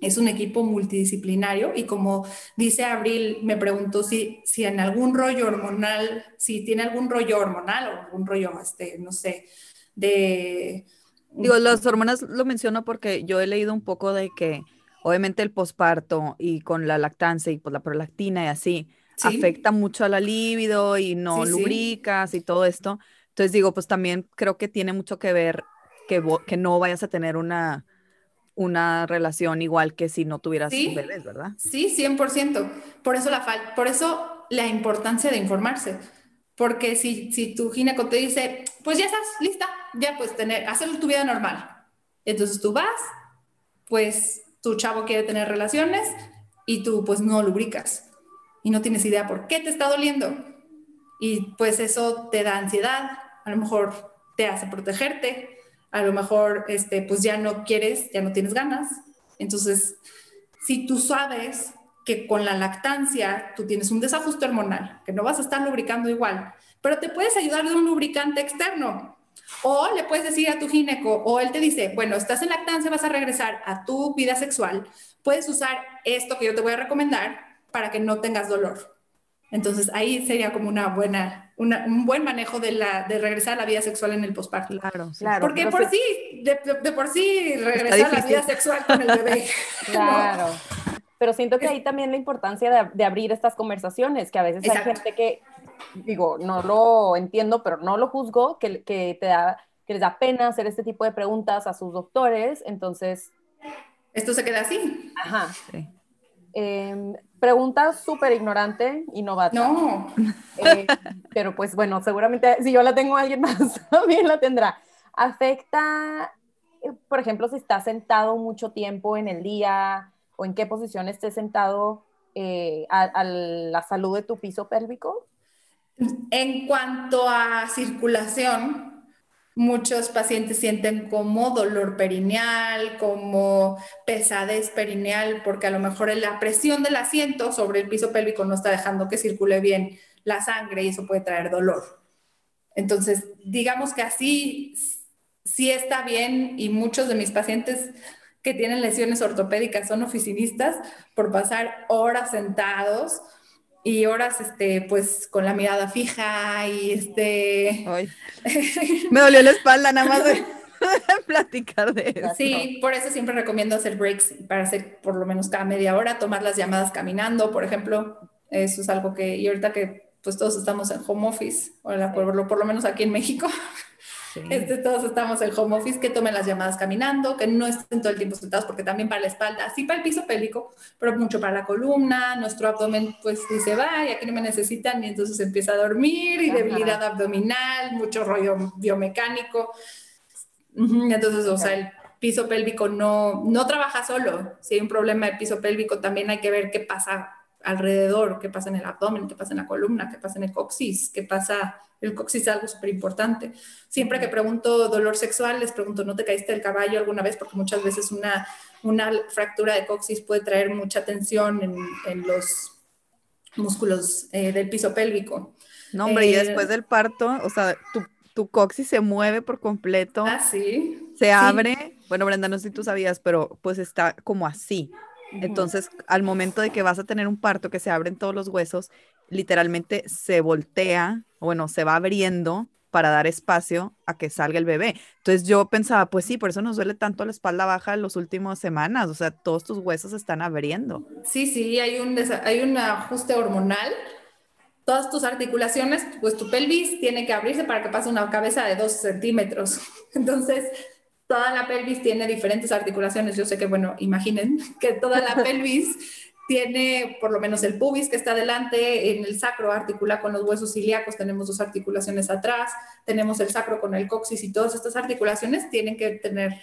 es un equipo multidisciplinario y como dice Abril, me preguntó si, si en algún rollo hormonal, si tiene algún rollo hormonal o algún rollo, este, no sé, de... Digo, las hormonas lo menciono porque yo he leído un poco de que obviamente el posparto y con la lactancia y pues la prolactina y así afecta mucho a la libido y no lubricas y todo esto. Entonces digo, pues también creo que tiene mucho que ver que, que no vayas a tener una, una relación igual que si no tuvieras bebés, ¿verdad? Sí, 100%. Por eso la, por eso la importancia de informarse. Porque si, si tu gineco te dice, pues ya estás lista, ya puedes tener, hacer tu vida normal. Entonces tú vas, pues tu chavo quiere tener relaciones y tú pues no lubricas y no tienes idea por qué te está doliendo. Y pues eso te da ansiedad, a lo mejor te hace protegerte, a lo mejor este, pues ya no quieres, ya no tienes ganas. Entonces, si tú sabes que con la lactancia tú tienes un desajuste hormonal, que no vas a estar lubricando igual, pero te puedes ayudar de un lubricante externo. O le puedes decir a tu gineco, o él te dice, bueno, estás en lactancia, vas a regresar a tu vida sexual, puedes usar esto que yo te voy a recomendar para que no tengas dolor. Entonces ahí sería como una buena, un buen manejo de, la, de regresar a la vida sexual en el posparto. Claro, claro. Porque por sí, de, por sí regresar a la vida sexual con el bebé. *laughs* claro. Pero siento que ahí también la importancia de, abrir estas conversaciones, que a veces hay gente que, digo, no lo entiendo, pero no lo juzgo, que, que, te da, que les da pena hacer este tipo de preguntas a sus doctores, entonces... Esto se queda así. Ajá. Sí. Em, pregunta súper ignorante y novata. No. Eh, pero pues bueno, seguramente si yo la tengo, alguien más *laughs* también la tendrá. ¿Afecta, eh, por ejemplo, si estás sentado mucho tiempo en el día o en qué posición estés sentado eh, a, la salud de tu piso pélvico? En cuanto a circulación, muchos pacientes sienten como dolor perineal, como pesadez perineal, porque a lo mejor la presión del asiento sobre el piso pélvico no está dejando que circule bien la sangre y eso puede traer dolor. Entonces, digamos que así sí está bien y muchos de mis pacientes que tienen lesiones ortopédicas son oficinistas por pasar horas sentados y horas, este, pues, con la mirada fija y este... *laughs* Me dolió la espalda nada más de *laughs* platicar de eso. Sí, por eso siempre recomiendo hacer breaks para hacer por lo menos cada media hora, tomar las llamadas caminando, por ejemplo. Eso es algo que, y ahorita que pues todos estamos en home office, o por, por lo menos aquí en México, este, todos estamos en home office, que tomen las llamadas caminando, que no estén todo el tiempo sentados, porque también para la espalda, así para el piso pélvico, pero mucho para la columna, nuestro abdomen pues dice, va, y aquí no me necesitan, y entonces empieza a dormir, y debilidad abdominal, mucho rollo biomecánico. Entonces, o sea, el piso pélvico no, no trabaja solo. Si hay un problema de piso pélvico, también hay que ver qué pasa alrededor, qué pasa en el abdomen, qué pasa en la columna, qué pasa en el coxis, qué pasa el coxis es algo súper importante. Siempre que pregunto dolor sexual, les pregunto, ¿no te caíste del caballo alguna vez? Porque muchas veces una, una fractura de coxis puede traer mucha tensión en, en los músculos eh, del piso pélvico. No, hombre, y eh, después del parto, o sea, tu, tu, coxis se mueve por completo. Ah, sí. Se abre. Bueno, Brenda, no sé si tú sabías, pero pues está como así. Entonces, al momento de que vas a tener un parto que se abren todos los huesos, literalmente se voltea, bueno, se va abriendo para dar espacio a que salga el bebé. Entonces yo pensaba, pues sí, por eso nos duele tanto la espalda baja en las últimas semanas, o sea, todos tus huesos están abriendo. Sí, sí, hay un, hay un ajuste hormonal. Todas tus articulaciones, pues tu pelvis tiene que abrirse para que pase una cabeza de dos centímetros. *laughs* Entonces, toda la pelvis tiene diferentes articulaciones. Yo sé que, bueno, imaginen *laughs* que toda la pelvis tiene por lo menos el pubis que está adelante, en el sacro articula con los huesos ilíacos, tenemos dos articulaciones atrás, tenemos el sacro con el coxis y todas estas articulaciones tienen que tener,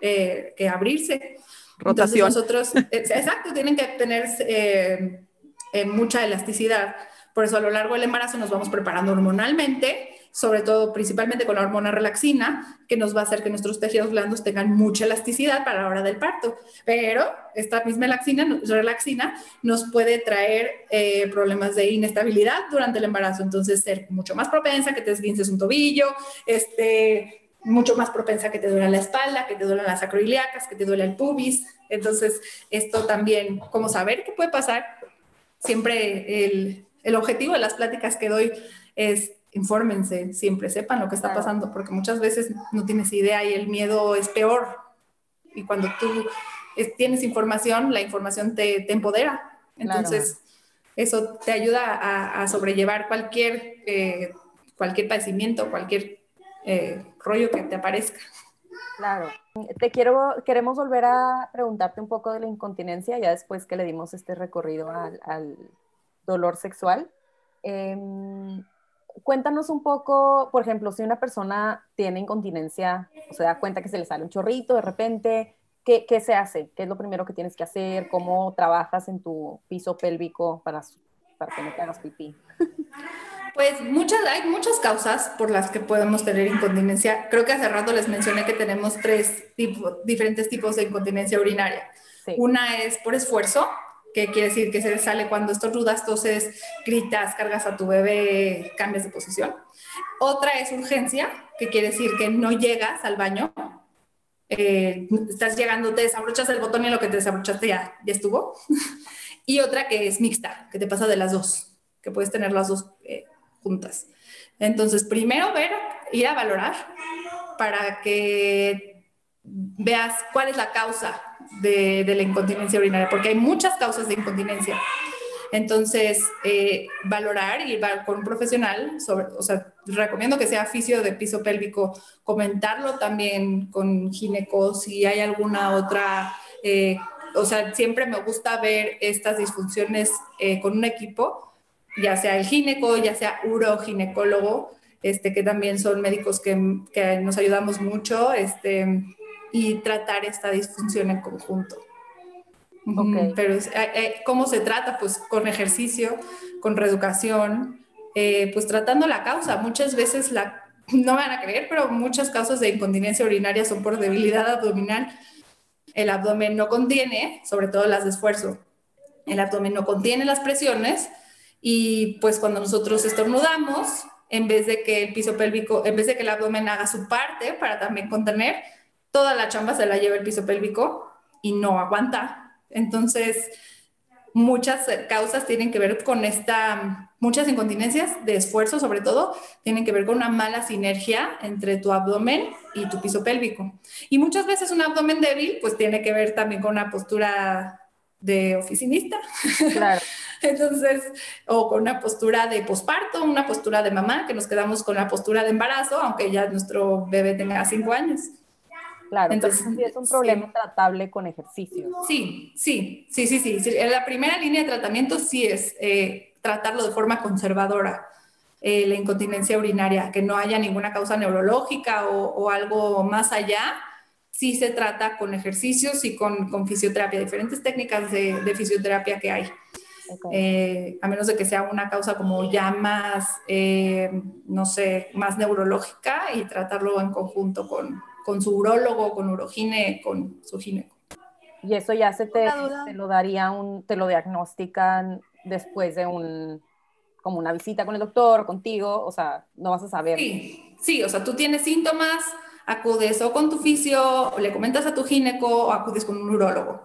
eh, que abrirse. Rotación. nosotros, eh, exacto, tienen que tener eh, mucha elasticidad. Por eso a lo largo del embarazo nos vamos preparando hormonalmente sobre todo principalmente con la hormona relaxina, que nos va a hacer que nuestros tejidos blandos tengan mucha elasticidad para la hora del parto. Pero esta misma relaxina, relaxina nos puede traer eh, problemas de inestabilidad durante el embarazo, entonces ser mucho más propensa que te esguinces un tobillo, este, mucho más propensa que te duela la espalda, que te duelen las acroiliacas, que te duele el pubis. Entonces, esto también, como saber qué puede pasar, siempre el, el objetivo de las pláticas que doy es infórmense, siempre sepan lo que está pasando, porque muchas veces no tienes idea y el miedo es peor. Y cuando tú tienes información, la información te, te empodera. Entonces, eso te ayuda a, sobrellevar cualquier, eh, cualquier padecimiento, cualquier eh, rollo que te aparezca. Claro. Te quiero, queremos volver a preguntarte un poco de la incontinencia, ya después que le dimos este recorrido al, al dolor sexual. Eh, cuéntanos un poco, por ejemplo, si una persona tiene incontinencia o se da cuenta que se le sale un chorrito de repente, ¿qué, qué se hace? ¿Qué es lo primero que tienes que hacer? ¿Cómo trabajas en tu piso pélvico para, para que no te hagas pipí? *laughs* Pues muchas, hay muchas causas por las que podemos tener incontinencia. Creo que hace rato les mencioné que tenemos tres tipo, diferentes tipos de incontinencia urinaria. Una es por esfuerzo, que quiere decir que se sale cuando estornudas, toses, gritas, cargas a tu bebé, cambias de posición. Otra es urgencia, que quiere decir que no llegas al baño, eh, estás llegando, te desabrochas el botón y lo que te desabrochaste ya, ya estuvo. *laughs* y otra que es mixta, que te pasa de las dos, que puedes tener las dos eh, juntas. Entonces, primero ver, ir a valorar para que veas cuál es la causa de, la incontinencia urinaria, porque hay muchas causas de incontinencia. Entonces, eh, valorar y ir con un profesional, o sea, recomiendo que sea fisio de piso pélvico, comentarlo también con ginecos si hay alguna otra, eh, o sea, siempre me gusta ver estas disfunciones eh, con un equipo, ya sea el gineco, ya sea uroginecólogo, este, que también son médicos que, que nos ayudamos mucho, este, y tratar esta disfunción en conjunto. Pero eh, eh, ¿cómo se trata? Pues con ejercicio, con reeducación, eh, pues tratando la causa. Muchas veces la, *laughs* no van a creer, pero muchas causas de incontinencia urinaria son por debilidad abdominal. El abdomen no contiene, sobre todo las de esfuerzo, el abdomen no contiene las presiones y pues cuando nosotros estornudamos, en vez de que el piso pélvico, en vez de que el abdomen haga su parte para también contener, toda la chamba se la lleva el piso pélvico y no aguanta. Entonces, muchas causas tienen que ver con esta, muchas incontinencias de esfuerzo sobre todo, tienen que ver con una mala sinergia entre tu abdomen y tu piso pélvico. Y muchas veces un abdomen débil, pues tiene que ver también con una postura de oficinista. Claro. *laughs* Entonces, o con una postura de posparto, una postura de mamá, que nos quedamos con la postura de embarazo, aunque ya nuestro bebé tenga cinco años. Claro, entonces es un problema tratable con ejercicio. Sí, sí, sí, sí, sí, La primera línea de tratamiento sí es eh, tratarlo de forma conservadora, eh, la incontinencia urinaria, que no haya ninguna causa neurológica o, algo más allá. Sí se trata con ejercicios y con, con fisioterapia, diferentes técnicas de, fisioterapia que hay. Eh, a menos de que sea una causa como ya más, no sé, más neurológica y tratarlo en conjunto con, con su urólogo, con urogine, con su gineco. Y eso ya se te, lo daría un, te lo diagnostican después de un, como una visita con el doctor, contigo, o sea, no vas a saber. Sí, sí, o sea, tú tienes síntomas, acudes o con tu fisio, o le comentas a tu gineco, o acudes con un urólogo.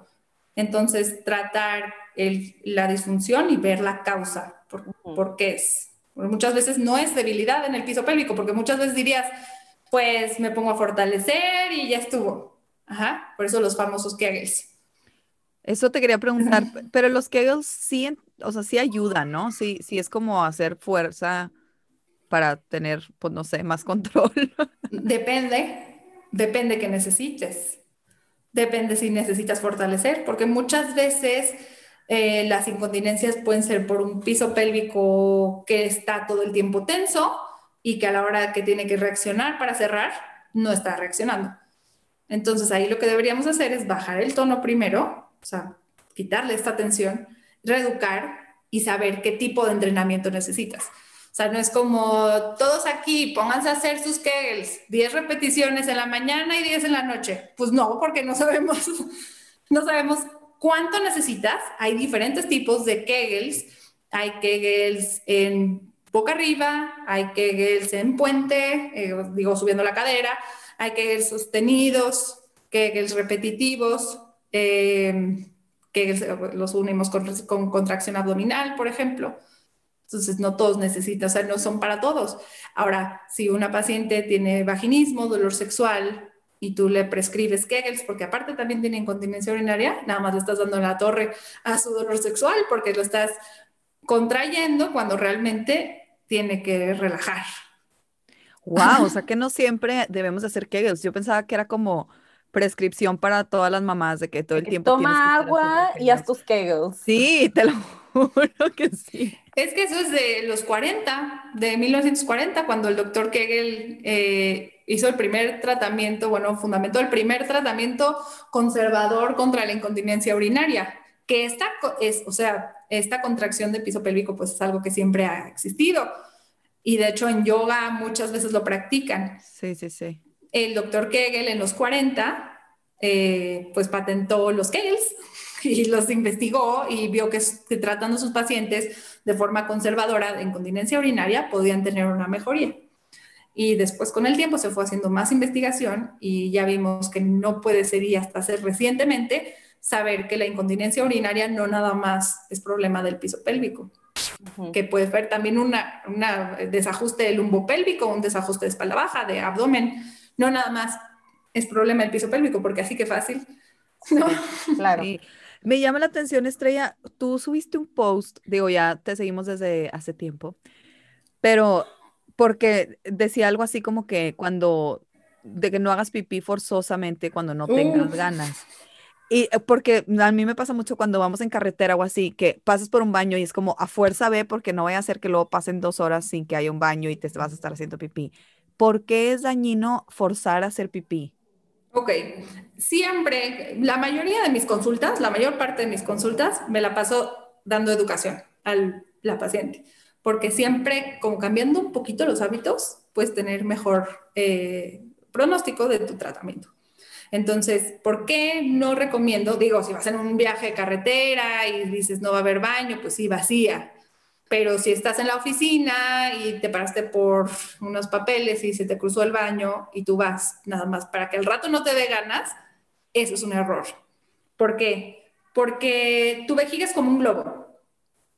Entonces, tratar el, la disfunción y ver la causa, por, por qué es. muchas veces no es debilidad en el piso pélvico, porque muchas veces dirías, pues me pongo a fortalecer y ya estuvo. Ajá, por eso los famosos Kegels. Eso te quería preguntar, *laughs* pero los Kegels sí, o sea, sí ayudan, ¿no? Sí, sí es como hacer fuerza para tener, pues no sé, más *laughs* control. Depende, depende que necesites. Depende si necesitas fortalecer, porque muchas veces eh, las incontinencias pueden ser por un piso pélvico que está todo el tiempo tenso y que a la hora que tiene que reaccionar para cerrar, no está reaccionando. Entonces ahí lo que deberíamos hacer es bajar el tono primero, o sea, quitarle esta tensión, reeducar y saber qué tipo de entrenamiento necesitas. O sea, no es como todos aquí, pónganse a hacer sus Kegels, 10 repeticiones en la mañana y 10 en la noche. Pues no, porque no sabemos, *laughs* no sabemos cuánto necesitas. Hay diferentes tipos de Kegels. Hay Kegels en boca arriba, hay Kegels en puente, eh, digo, subiendo la cadera, hay Kegels sostenidos, Kegels repetitivos, eh, los unimos con, con contracción abdominal, por ejemplo. Entonces, no todos necesitan, o sea, no son para todos. Ahora, si una paciente tiene vaginismo, dolor sexual, y tú le prescribes Kegels, porque aparte también tiene incontinencia urinaria, nada más le estás dando la torre a su dolor sexual, porque lo estás contrayendo cuando realmente tiene que relajar. Wow, o *laughs* sea que no siempre debemos hacer Kegels. Yo pensaba que era como prescripción para todas las mamás de que todo el tiempo toma agua y haz tus Kegels. Sí, te lo *laughs* juro que sí. Es que eso es de los 40, de 1940, cuando el doctor Kegel eh, hizo el primer tratamiento, bueno, fundamentó el primer tratamiento conservador contra la incontinencia urinaria, que esta es, o sea, esta contracción de piso pélvico pues es algo que siempre ha existido y de hecho en yoga muchas veces lo practican. Sí, sí, sí. El doctor Kegel en los 40 eh, pues patentó los Kegels *laughs* y los investigó y vio que, tratando a sus pacientes de forma conservadora de incontinencia urinaria podían tener una mejoría. Y después con el tiempo se fue haciendo más investigación y ya vimos que no puede ser y hasta hacer recientemente saber que la incontinencia urinaria no nada más es problema del piso pélvico, que puede ser también un una desajuste del lumbo pélvico, un desajuste de espalda baja, de abdomen, no nada más es problema del piso pélvico, porque así que fácil. ¿no? claro. Me llama la atención, Estrella, tú subiste un post, digo, ya te seguimos desde hace tiempo, pero porque decía algo así como que cuando, de que no hagas pipí forzosamente cuando no tengas ganas. Y eh, porque a mí me pasa mucho cuando vamos en carretera o así, que pasas por un baño y es como a fuerza ve porque no voy a hacer que luego pasen dos horas sin que haya un baño y te vas a estar haciendo pipí. ¿Por qué es dañino forzar a hacer pipí? Ok, siempre, la mayoría de mis consultas, la mayor parte de mis consultas, me la paso dando educación a la paciente, porque siempre, como cambiando un poquito los hábitos, puedes tener mejor eh, pronóstico de tu tratamiento. Entonces, ¿por qué no recomiendo? Digo, si vas en un viaje de carretera y dices no va a haber baño, pues sí, vacía. Pero si estás en la oficina y te paraste por unos papeles y se te cruzó el baño y tú vas nada más para que el rato no te dé ganas, eso es un error. ¿Por qué? Porque tu vejiga es como un globo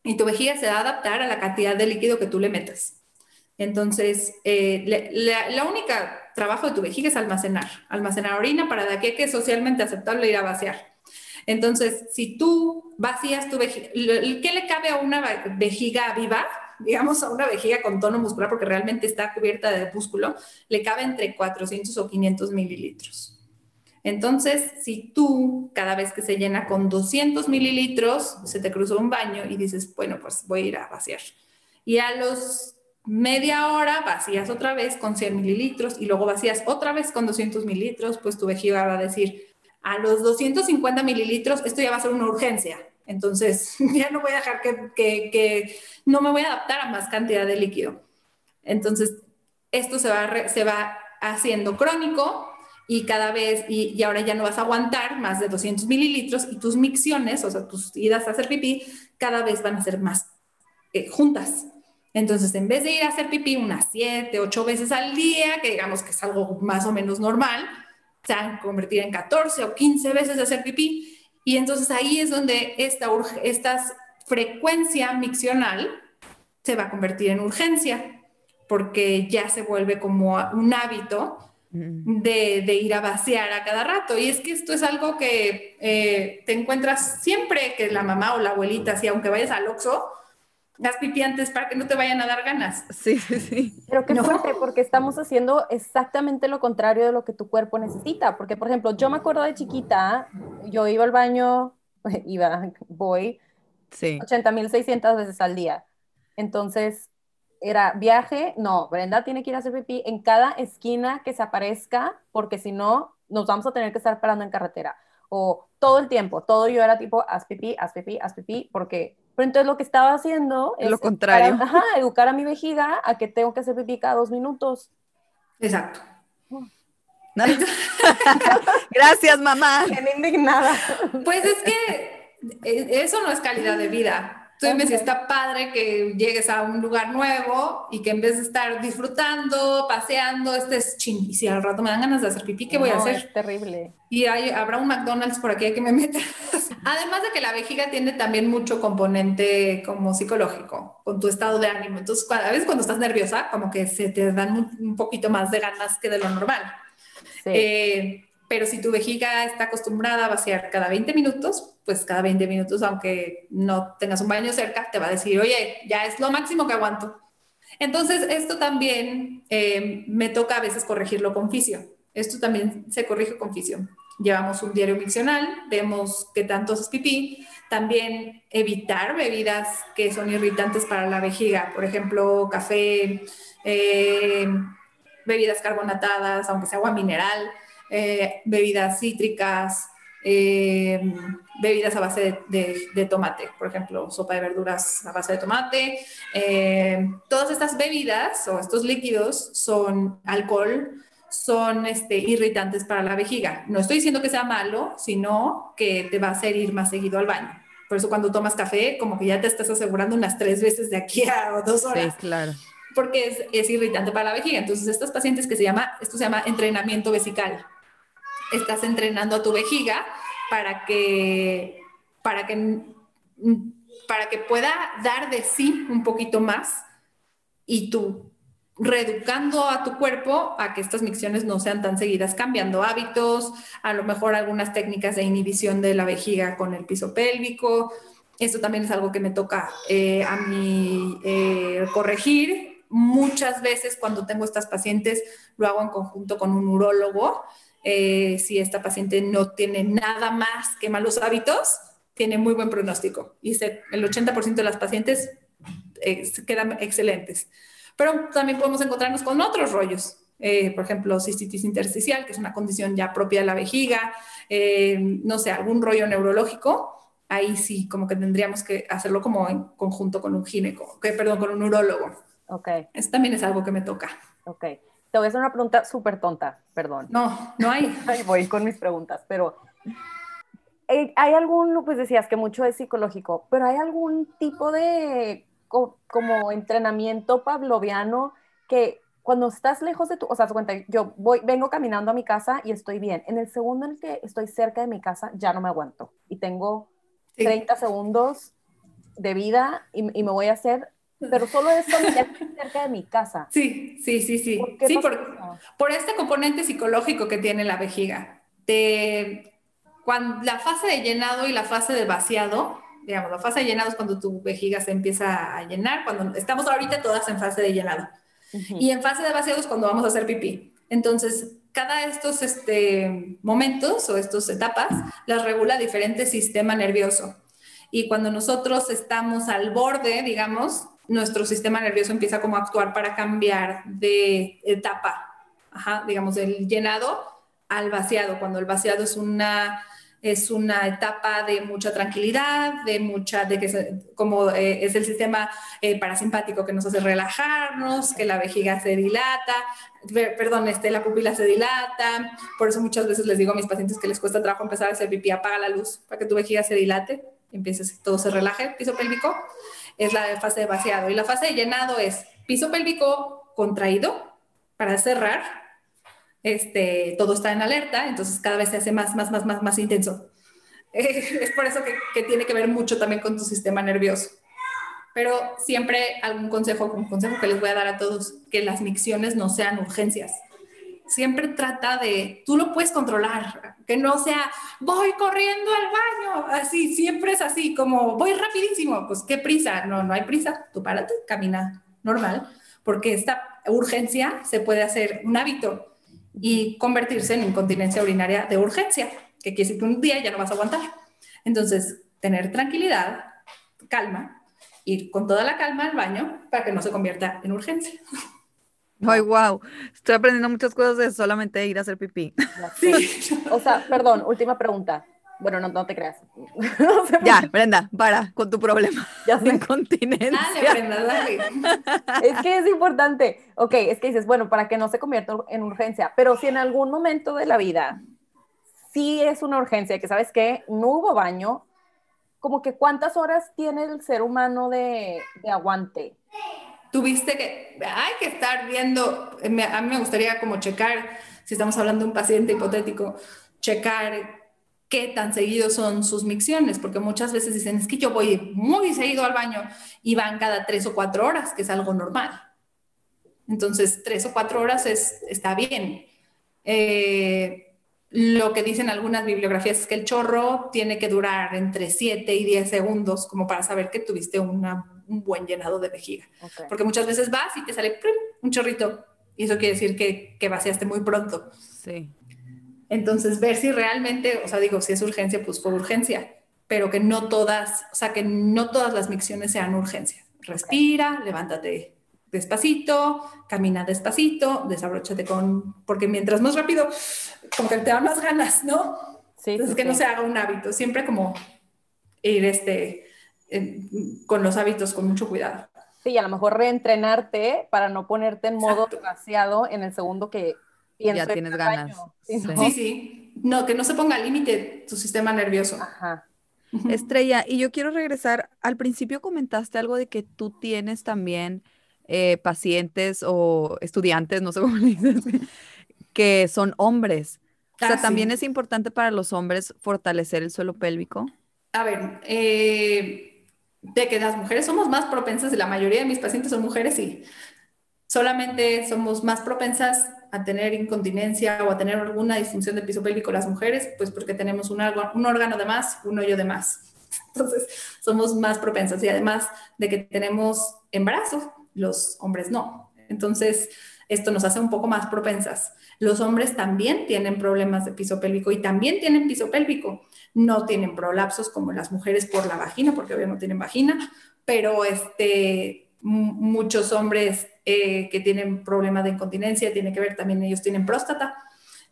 y tu vejiga se va a adaptar a la cantidad de líquido que tú le metas. Entonces, eh, la, única trabajo de tu vejiga es almacenar, almacenar orina para que es socialmente aceptable ir a vaciar. Entonces, si tú vacías tu vejiga, ¿qué le cabe a una vejiga viva? Digamos, a una vejiga con tono muscular, porque realmente está cubierta de músculo, le cabe entre 400 o 500 mililitros. Entonces, si tú cada vez que se llena con 200 mililitros, se te cruzó un baño y dices, bueno, pues voy a ir a vaciar. Y a los media hora vacías otra vez con 100 mililitros y luego vacías otra vez con 200 mililitros, pues tu vejiga va a decir, a los 250 mililitros, esto ya va a ser una urgencia. Entonces, *laughs* ya no voy a dejar que, no me voy a adaptar a más cantidad de líquido. Entonces, esto se va, se va haciendo crónico y cada vez, y, ahora ya no vas a aguantar más de 200 mililitros y tus micciones, o sea, tus idas a hacer pipí, cada vez van a ser más eh, juntas. Entonces, en vez de ir a hacer pipí unas 7, 8 veces al día, que digamos que es algo más o menos normal, se han convertido en 14 o 15 veces de hacer pipí. Y entonces ahí es donde esta, esta frecuencia miccional se va a convertir en urgencia, porque ya se vuelve como un hábito mm. de, de, ir a vaciar a cada rato. Y es que esto es algo que eh, te encuentras siempre que la mamá o la abuelita, si aunque vayas al Oxxo, haz pipí antes para que no te vayan a dar ganas. Sí, sí, sí. Pero qué fuerte, porque estamos haciendo exactamente lo contrario de lo que tu cuerpo necesita. Porque, por ejemplo, yo me acuerdo de chiquita, yo iba al baño, *laughs* iba, voy, Sí. 80.600 veces al día. Entonces, era viaje, no, Brenda tiene que ir a hacer pipí en cada esquina que se aparezca, porque si no, nos vamos a tener que estar parando en carretera. O todo el tiempo, todo yo era tipo, haz pipí, haz pipí, haz pipí, porque... Pero entonces lo que estaba haciendo es... Lo contrario. educar a- ajá, educar a mi vejiga a que tengo que hacer pipí cada dos minutos. Exacto. *laughs* Gracias, mamá. Bien indignada. Pues es que eh, eso no es calidad de vida. Tú dime si Ok. está padre que llegues a un lugar nuevo y que en vez de estar disfrutando, paseando, estés ching. Y si al rato me dan ganas de hacer pipí, ¿qué voy a No, hacer? Es terrible. Y hay, habrá un McDonald's por aquí que me meta. *laughs* Además de que la vejiga tiene también mucho componente como psicológico, con tu estado de ánimo. Entonces, a veces cuando estás nerviosa, como que se te dan un, un poquito más de ganas que de lo normal. Sí. Eh, pero si tu vejiga está acostumbrada a vaciar cada 20 minutos, pues cada 20 minutos, aunque no tengas un baño cerca, te va a decir, oye, ya es lo máximo que aguanto. Entonces, esto también eh, me toca a veces corregirlo con fisio. Esto también se corrige con fisio. Llevamos un diario miccional, vemos qué tanto haces pipí. También evitar bebidas que son irritantes para la vejiga, por ejemplo, café, eh, bebidas carbonatadas, aunque sea agua mineral, eh, bebidas cítricas, eh, bebidas a base de, de- de tomate, por ejemplo, sopa de verduras a base de tomate. Eh, todas estas bebidas o estos líquidos son alcohol, son este, irritantes para la vejiga. No estoy diciendo que sea malo, sino que te va a hacer ir más seguido al baño. Por eso cuando tomas café, como que ya te estás asegurando unas tres veces de aquí a dos Sí, horas claro. porque es, es irritante para la vejiga. Entonces, estas pacientes que se llama, esto se llama entrenamiento vesical. Estás entrenando a tu vejiga para que, para que, para que pueda dar de sí un poquito más y tú reeducando a tu cuerpo a que estas micciones no sean tan seguidas, cambiando hábitos, a lo mejor algunas técnicas de inhibición de la vejiga con el piso pélvico. Esto también es algo que me toca eh, a mí eh, corregir. Muchas veces cuando tengo estas pacientes lo hago en conjunto con un urólogo. Eh, si esta paciente no tiene nada más que malos hábitos, tiene muy buen pronóstico y se- el 80% de las pacientes eh, quedan excelentes. Pero también podemos encontrarnos con otros rollos. Eh, por ejemplo, cistitis intersticial, que es una condición ya propia de la vejiga, eh, no sé, algún rollo neurológico, ahí sí, como que tendríamos que hacerlo como en conjunto con un gineco, que, perdón, con un urólogo. Ok, Eso también es algo que me toca. ok. Te voy a hacer una pregunta súper tonta, perdón. No, no hay. *laughs* Ahí voy con mis preguntas, pero eh, ¿hay algún, pues decías que mucho es psicológico, pero hay algún tipo de co- como entrenamiento pavloviano que cuando estás lejos de tu, o sea, cuenta, yo voy, vengo caminando a mi casa y estoy bien. En el segundo en el que estoy cerca de mi casa ya no me aguanto y tengo Sí. 30 segundos de vida y, y me voy a hacer, pero solo es *laughs* cerca de mi casa. Sí, sí, sí, sí. ¿Por Sí, por, por este componente psicológico que tiene la vejiga. Te, cuando, la fase de llenado y la fase de vaciado, digamos, la fase de llenado es cuando tu vejiga se empieza a llenar, cuando estamos ahorita todas en fase de llenado. Ujú. Y en fase de vaciado es cuando vamos a hacer pipí. Entonces, cada estos este, momentos o estas etapas las regula diferente sistema nervioso. Y cuando nosotros estamos al borde, digamos, nuestro sistema nervioso empieza como a actuar para cambiar de etapa, Ajá, digamos, del llenado al vaciado, cuando el vaciado es una es una etapa de mucha tranquilidad, de mucha, de que como eh, es el sistema eh, parasimpático que nos hace relajarnos, que la vejiga se dilata, perdón, este, la pupila se dilata, por eso muchas veces les digo a mis pacientes que les cuesta trabajo empezar a hacer pipí, apaga la luz para que tu vejiga se dilate, empieces, todo se relaje, piso pélvico, es la fase de vaciado, y la fase de llenado es piso pélvico contraído para cerrar, este, todo está en alerta, entonces cada vez se hace más, más, más, más, más intenso. *laughs* Es por eso que, que tiene que ver mucho también con tu sistema nervioso. Pero siempre algún consejo, un consejo que les voy a dar a todos, que las micciones no sean urgencias. Siempre trata de, tú lo puedes controlar, que no sea, voy corriendo al baño, así, siempre es así, como, voy rapidísimo, pues qué prisa, no, no hay prisa, tú párate, camina normal, porque esta urgencia se puede hacer un hábito y convertirse en incontinencia urinaria de urgencia, que quiere decir que un día ya no vas a aguantar. Entonces, tener tranquilidad, calma, ir con toda la calma al baño para que no se convierta en urgencia. Ay, wow. Estoy aprendiendo muchas cosas de solamente ir a hacer pipí. Sí. O sea, perdón, última pregunta. Bueno, no, no te creas. *laughs* ya, Brenda, para con tu problema ya de incontinencia. Dale, Brenda, dale. Es que es importante. Ok, es que dices, bueno, para que no se convierta en urgencia, pero si en algún momento de la vida sí es una urgencia, que sabes que no hubo baño, como que cuántas horas tiene el ser humano de, de aguante tuviste que, hay que estar viendo, a mí me gustaría como checar, si estamos hablando de un paciente hipotético, checar qué tan seguidos son sus micciones, porque muchas veces dicen, es que yo voy muy seguido al baño y van cada tres o cuatro horas, que es algo normal. Entonces, tres o cuatro horas es, está bien. Eh, lo que dicen algunas bibliografías es que el chorro tiene que durar entre 7 y 10 segundos como para saber que tuviste una un buen llenado de vejiga. Porque muchas veces vas y te sale un chorrito y eso quiere decir que, que vaciaste muy pronto. Sí. Entonces, ver si realmente, o sea, digo, si es urgencia, pues fue urgencia, pero que no todas, o sea, que no todas las micciones sean urgencia. Respira, levántate despacito, camina despacito, desabróchate con, porque mientras más rápido, como que te dan más ganas, ¿no? Sí. Entonces, que no se haga un hábito, siempre como ir este, con los hábitos con mucho cuidado. Sí, a lo mejor reentrenarte para no ponerte en modo vaciado en el segundo que ya tienes ganas. Sí, sí, No, que no se ponga límite tu sistema nervioso. Ajá. Estrella, y yo quiero regresar, al principio comentaste algo de que tú tienes también eh, pacientes o estudiantes, no sé cómo le dices, que son hombres. o sea, ah, también es importante para los hombres fortalecer el suelo pélvico. A ver, eh, de que las mujeres somos más propensas, y la mayoría de mis pacientes son mujeres y solamente somos más propensas a tener incontinencia o a tener alguna disfunción del piso pélvico las mujeres, pues porque tenemos un, un órgano de más, un hoyo de más. *laughs* Entonces, somos más propensas y además de que tenemos embarazo, los hombres no. Entonces, esto nos hace un poco más propensas. Los hombres también tienen problemas de piso pélvico y también tienen piso pélvico. No tienen prolapsos como las mujeres por la vagina, porque obviamente no tienen vagina, pero este, muchos hombres eh, que tienen problemas de incontinencia, tiene que ver también ellos tienen próstata.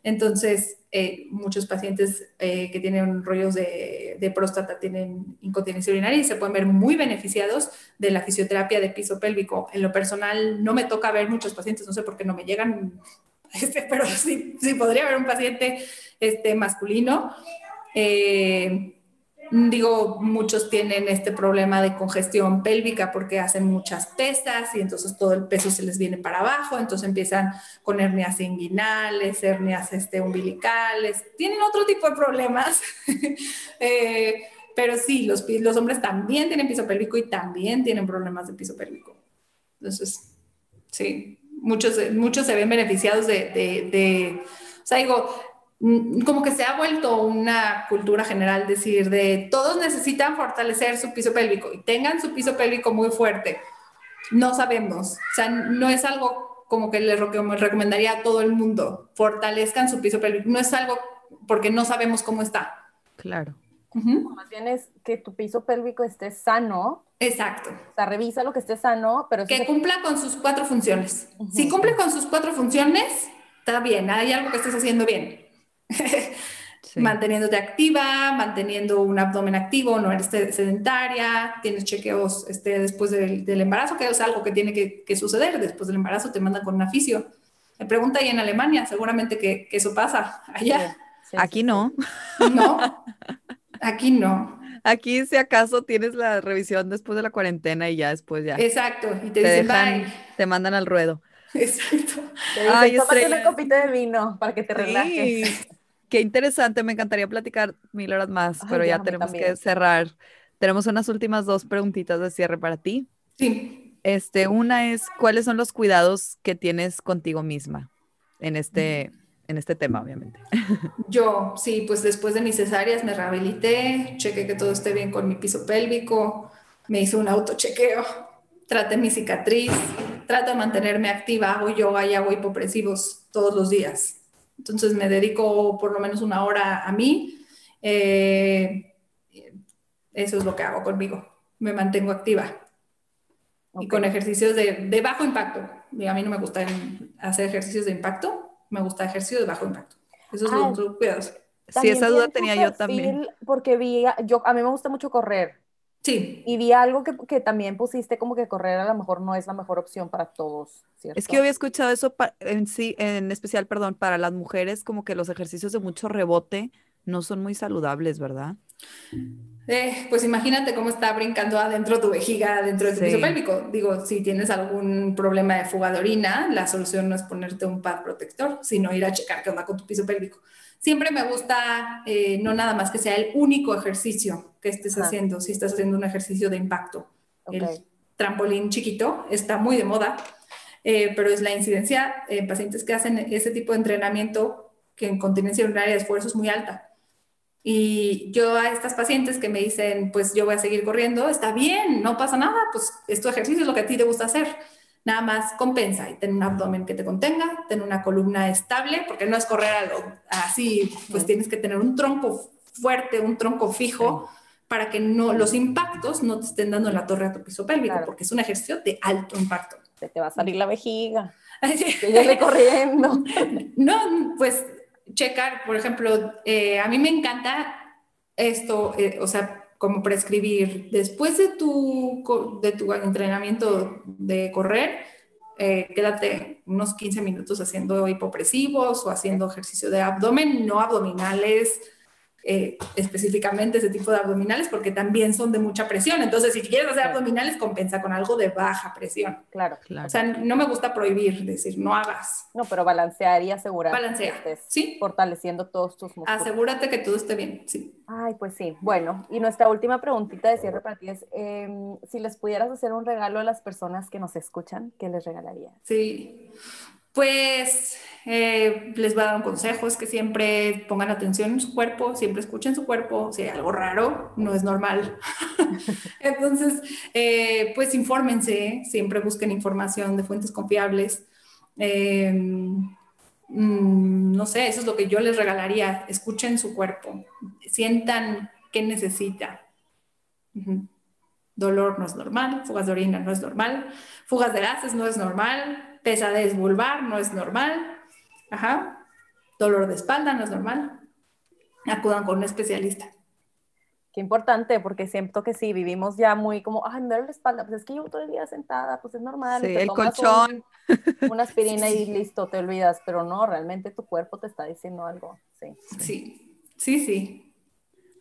Entonces, eh, muchos pacientes eh, que tienen rollos de, de, próstata tienen incontinencia urinaria y se pueden ver muy beneficiados de la fisioterapia de piso pélvico. En lo personal, no me toca ver muchos pacientes, no sé por qué no me llegan *laughs* este, pero sí, podría haber un paciente este, masculino. Eh, digo, muchos tienen este problema de congestión pélvica porque hacen muchas pesas y entonces todo el peso se les viene para abajo, entonces empiezan con hernias inguinales, hernias este, umbilicales, tienen otro tipo de problemas. *laughs* Eh, pero sí, los, los hombres también tienen piso pélvico y también tienen problemas de piso pélvico. Entonces, sí muchos, muchos se ven beneficiados de, de, o sea, digo, mm, como que se ha vuelto una cultura general decir de todos necesitan fortalecer su piso pélvico y tengan su piso pélvico muy fuerte. No sabemos, o sea, no es algo como que les recomendaría a todo el mundo, fortalezcan su piso pélvico, no es algo porque no sabemos cómo está. Claro. Más bien es que tu piso pélvico esté sano. Exacto. O sea, revisa lo que esté sano, pero... Que cumpla con sus cuatro funciones. Si cumple con sus cuatro funciones, está bien, hay algo que estés haciendo bien. *laughs* Manteniéndote activa, manteniendo un abdomen activo, no eres sedentaria, tienes chequeos este, después del, embarazo, que es algo que tiene que, suceder. Después del embarazo te mandan con una fisio. Me pregunta ahí en Alemania, seguramente que, que eso pasa allá. *laughs* Aquí no. No. Aquí no. Aquí si acaso tienes la revisión después de la cuarentena y ya después ya. Exacto, y te, dicen bye. Te mandan al ruedo. *laughs* Exacto. Te dicen, Ay, tómate una copita de vino para que te relajes. Qué interesante, me encantaría platicar mil horas más, pero ya tenemos que cerrar. Tenemos unas últimas dos preguntitas de cierre para ti. Sí. Este, una es, ¿cuáles son los cuidados que tienes contigo misma? en este, en este tema, obviamente. *laughs* Yo, sí, pues después de mis cesáreas me rehabilité, chequé que todo esté bien con mi piso pélvico, me hice un autochequeo, traté mi cicatriz, trato de mantenerme activa, hago yoga y hago hipopresivos todos los días. Entonces me dedico por lo menos una hora a mí. Eh, eso es lo que hago conmigo. Me mantengo activa. Y con ejercicios de, de bajo impacto. a mí no me gusta hacer ejercicios de impacto, me gusta ejercicio de bajo impacto. Eso es lo ah, cuidados. Sí, esa duda tenía yo también. Porque vi, yo, a mí me gusta mucho correr. Sí. Y vi algo que, que, también pusiste como que correr a lo mejor no es la mejor opción para todos, ¿cierto? Es que yo había escuchado eso en sí, en especial, perdón, para las mujeres, como que los ejercicios de mucho rebote no son muy saludables, ¿verdad? Eh, pues imagínate cómo está brincando adentro tu vejiga, dentro de tu piso pélvico. Digo, si tienes algún problema de fuga de orina, la solución no es ponerte un pad protector, sino ir a checar qué onda con tu piso pélvico. Siempre me gusta, eh, no nada más que sea el único ejercicio que estés haciendo, si estás haciendo un ejercicio de impacto. El trampolín chiquito está muy de moda, eh, pero es la incidencia en pacientes que hacen ese tipo de entrenamiento que en continencia urinaria de esfuerzo es muy alta. Y yo a estas pacientes que me dicen, pues yo voy a seguir corriendo, está bien, no pasa nada, pues es tu ejercicio, es lo que a ti te gusta hacer. Nada más compensa y ten un abdomen que te contenga, ten una columna estable, porque no es correr así, pues tienes que tener un tronco fuerte, un tronco fijo, para que no, los impactos no te estén dando en la torre a tu piso pélvico, porque es un ejercicio de alto impacto. Se te va a salir la vejiga. *laughs* Sigue corriendo. *laughs* No, pues checar, por ejemplo, eh, a mí me encanta esto, eh, o sea, como prescribir, después de tu, de tu entrenamiento de correr, eh, quédate unos 15 minutos haciendo hipopresivos o haciendo ejercicio de abdomen, no abdominales, eh, específicamente ese tipo de abdominales porque también son de mucha presión. Entonces, si quieres hacer abdominales, compensa con algo de baja presión. Claro, claro. O sea, no me gusta prohibir, decir, no hagas. No, pero balancear y asegurar Balancea, que estés ¿sí? fortaleciendo todos tus músculos. Asegúrate que todo esté bien, sí. Ay, pues sí. Bueno, y nuestra última preguntita de cierre para ti es, em, si les pudieras hacer un regalo a las personas que nos escuchan, ¿qué les regalarías? Sí, pues eh, les voy a dar un consejo, es que siempre pongan atención en su cuerpo, siempre escuchen su cuerpo, si hay algo raro, no es normal. *laughs* Entonces, eh, pues infórmense, siempre busquen información de fuentes confiables. Em, mm, no sé, eso es lo que yo les regalaría, escuchen su cuerpo, sientan qué necesita. Dolor no es normal, fugas de orina no es normal, fugas de gases no es normal, pesadez vulvar no es normal, ajá, dolor de espalda no es normal, acudan con un especialista. Qué importante, porque siento que sí, vivimos ya muy como, ay, me duele la espalda, pues es que yo todo el día sentada, pues es normal. Sí, el colchón. una *laughs* aspirina y listo, te olvidas, pero no, realmente tu cuerpo te está diciendo algo. Sí, sí, sí. sí.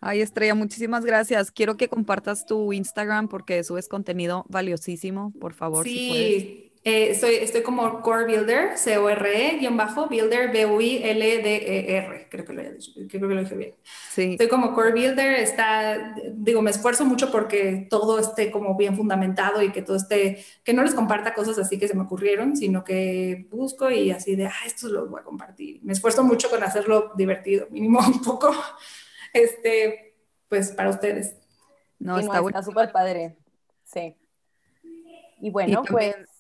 Ay, Estrella, muchísimas gracias. Quiero que compartas tu Instagram porque subes contenido valiosísimo, por favor. Sí, eh, estoy, como Core Builder, C-O-R-E, guion bajo, Builder, B-U-I-L-D-E-R. Creo que lo, creo que lo dije bien. Sí. Estoy como Core Builder, está, digo, me esfuerzo mucho porque todo esté como bien fundamentado y que todo esté, que no les comparta cosas así que se me ocurrieron, sino que busco y así de, ah, esto lo voy a compartir. Me esfuerzo mucho con hacerlo divertido, mínimo un poco, *laughs* este, pues para ustedes. No, está Está súper padre, sí. Y bueno, pues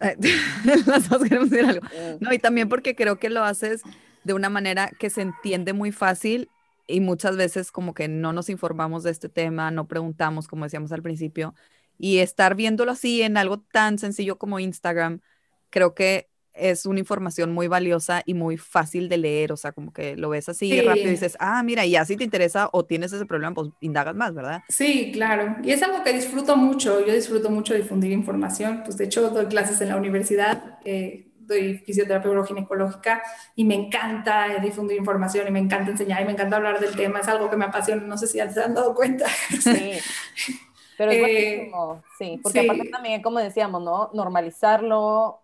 *laughs* Las dos queremos decir algo. Mm. No, y también porque creo que lo haces de una manera que se entiende muy fácil y muchas veces como que no nos informamos de este tema, no preguntamos, como decíamos al principio, y estar viéndolo así en algo tan sencillo como Instagram, creo que es una información muy valiosa y muy fácil de leer, o sea, como que lo ves así rápido y dices, ah, mira, y ya si te interesa o tienes ese problema, pues indagas más, ¿verdad? Sí, claro, y es algo que disfruto mucho, yo disfruto mucho difundir información, pues de hecho doy clases en la universidad, eh, doy fisioterapia ginecológica y me encanta difundir información y me encanta enseñar y me encanta hablar del tema, es algo que me apasiona, no sé si ya se han dado cuenta. *laughs* Sí. Pero es eh, sí, porque aparte también, como decíamos, ¿no? Normalizarlo,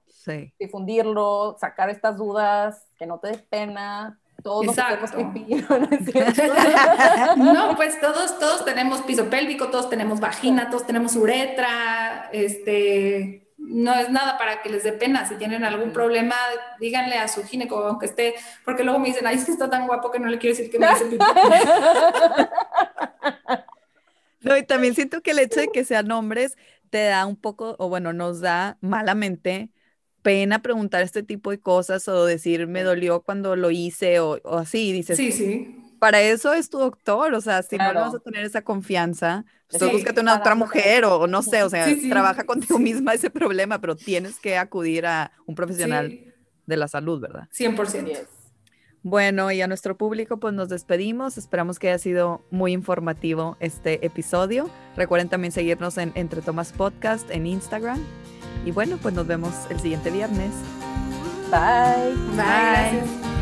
difundirlo, sacar estas dudas, que no te des pena. Todos Exacto. *laughs* *laughs* ¿no, pues todos, todos tenemos piso pélvico, todos tenemos vagina, todos tenemos uretra, este, no es nada para que les dé pena. Si tienen algún problema, díganle a su ginecólogo, aunque esté, porque luego me dicen, ay, es que está tan guapo que no le quiero decir que me *laughs* hace pipí. No, y también siento que el hecho de que sean hombres te da un poco, o bueno, nos da malamente pena preguntar este tipo de cosas o decir me dolió cuando lo hice o, o así, dices. Sí, sí. Para eso es tu doctor, o sea, si no vas a tener esa confianza, pues búscate una otra mujer o, no sé, o sea, trabaja contigo misma ese problema, pero tienes que acudir a un profesional de la salud, ¿verdad? 100%. Bueno, y a nuestro público pues nos despedimos. Esperamos que haya sido muy informativo este episodio. Recuerden también seguirnos en Entre Tomas Podcast en Instagram. Y bueno, pues nos vemos el siguiente viernes. Bye. Bye. Bye. Gracias.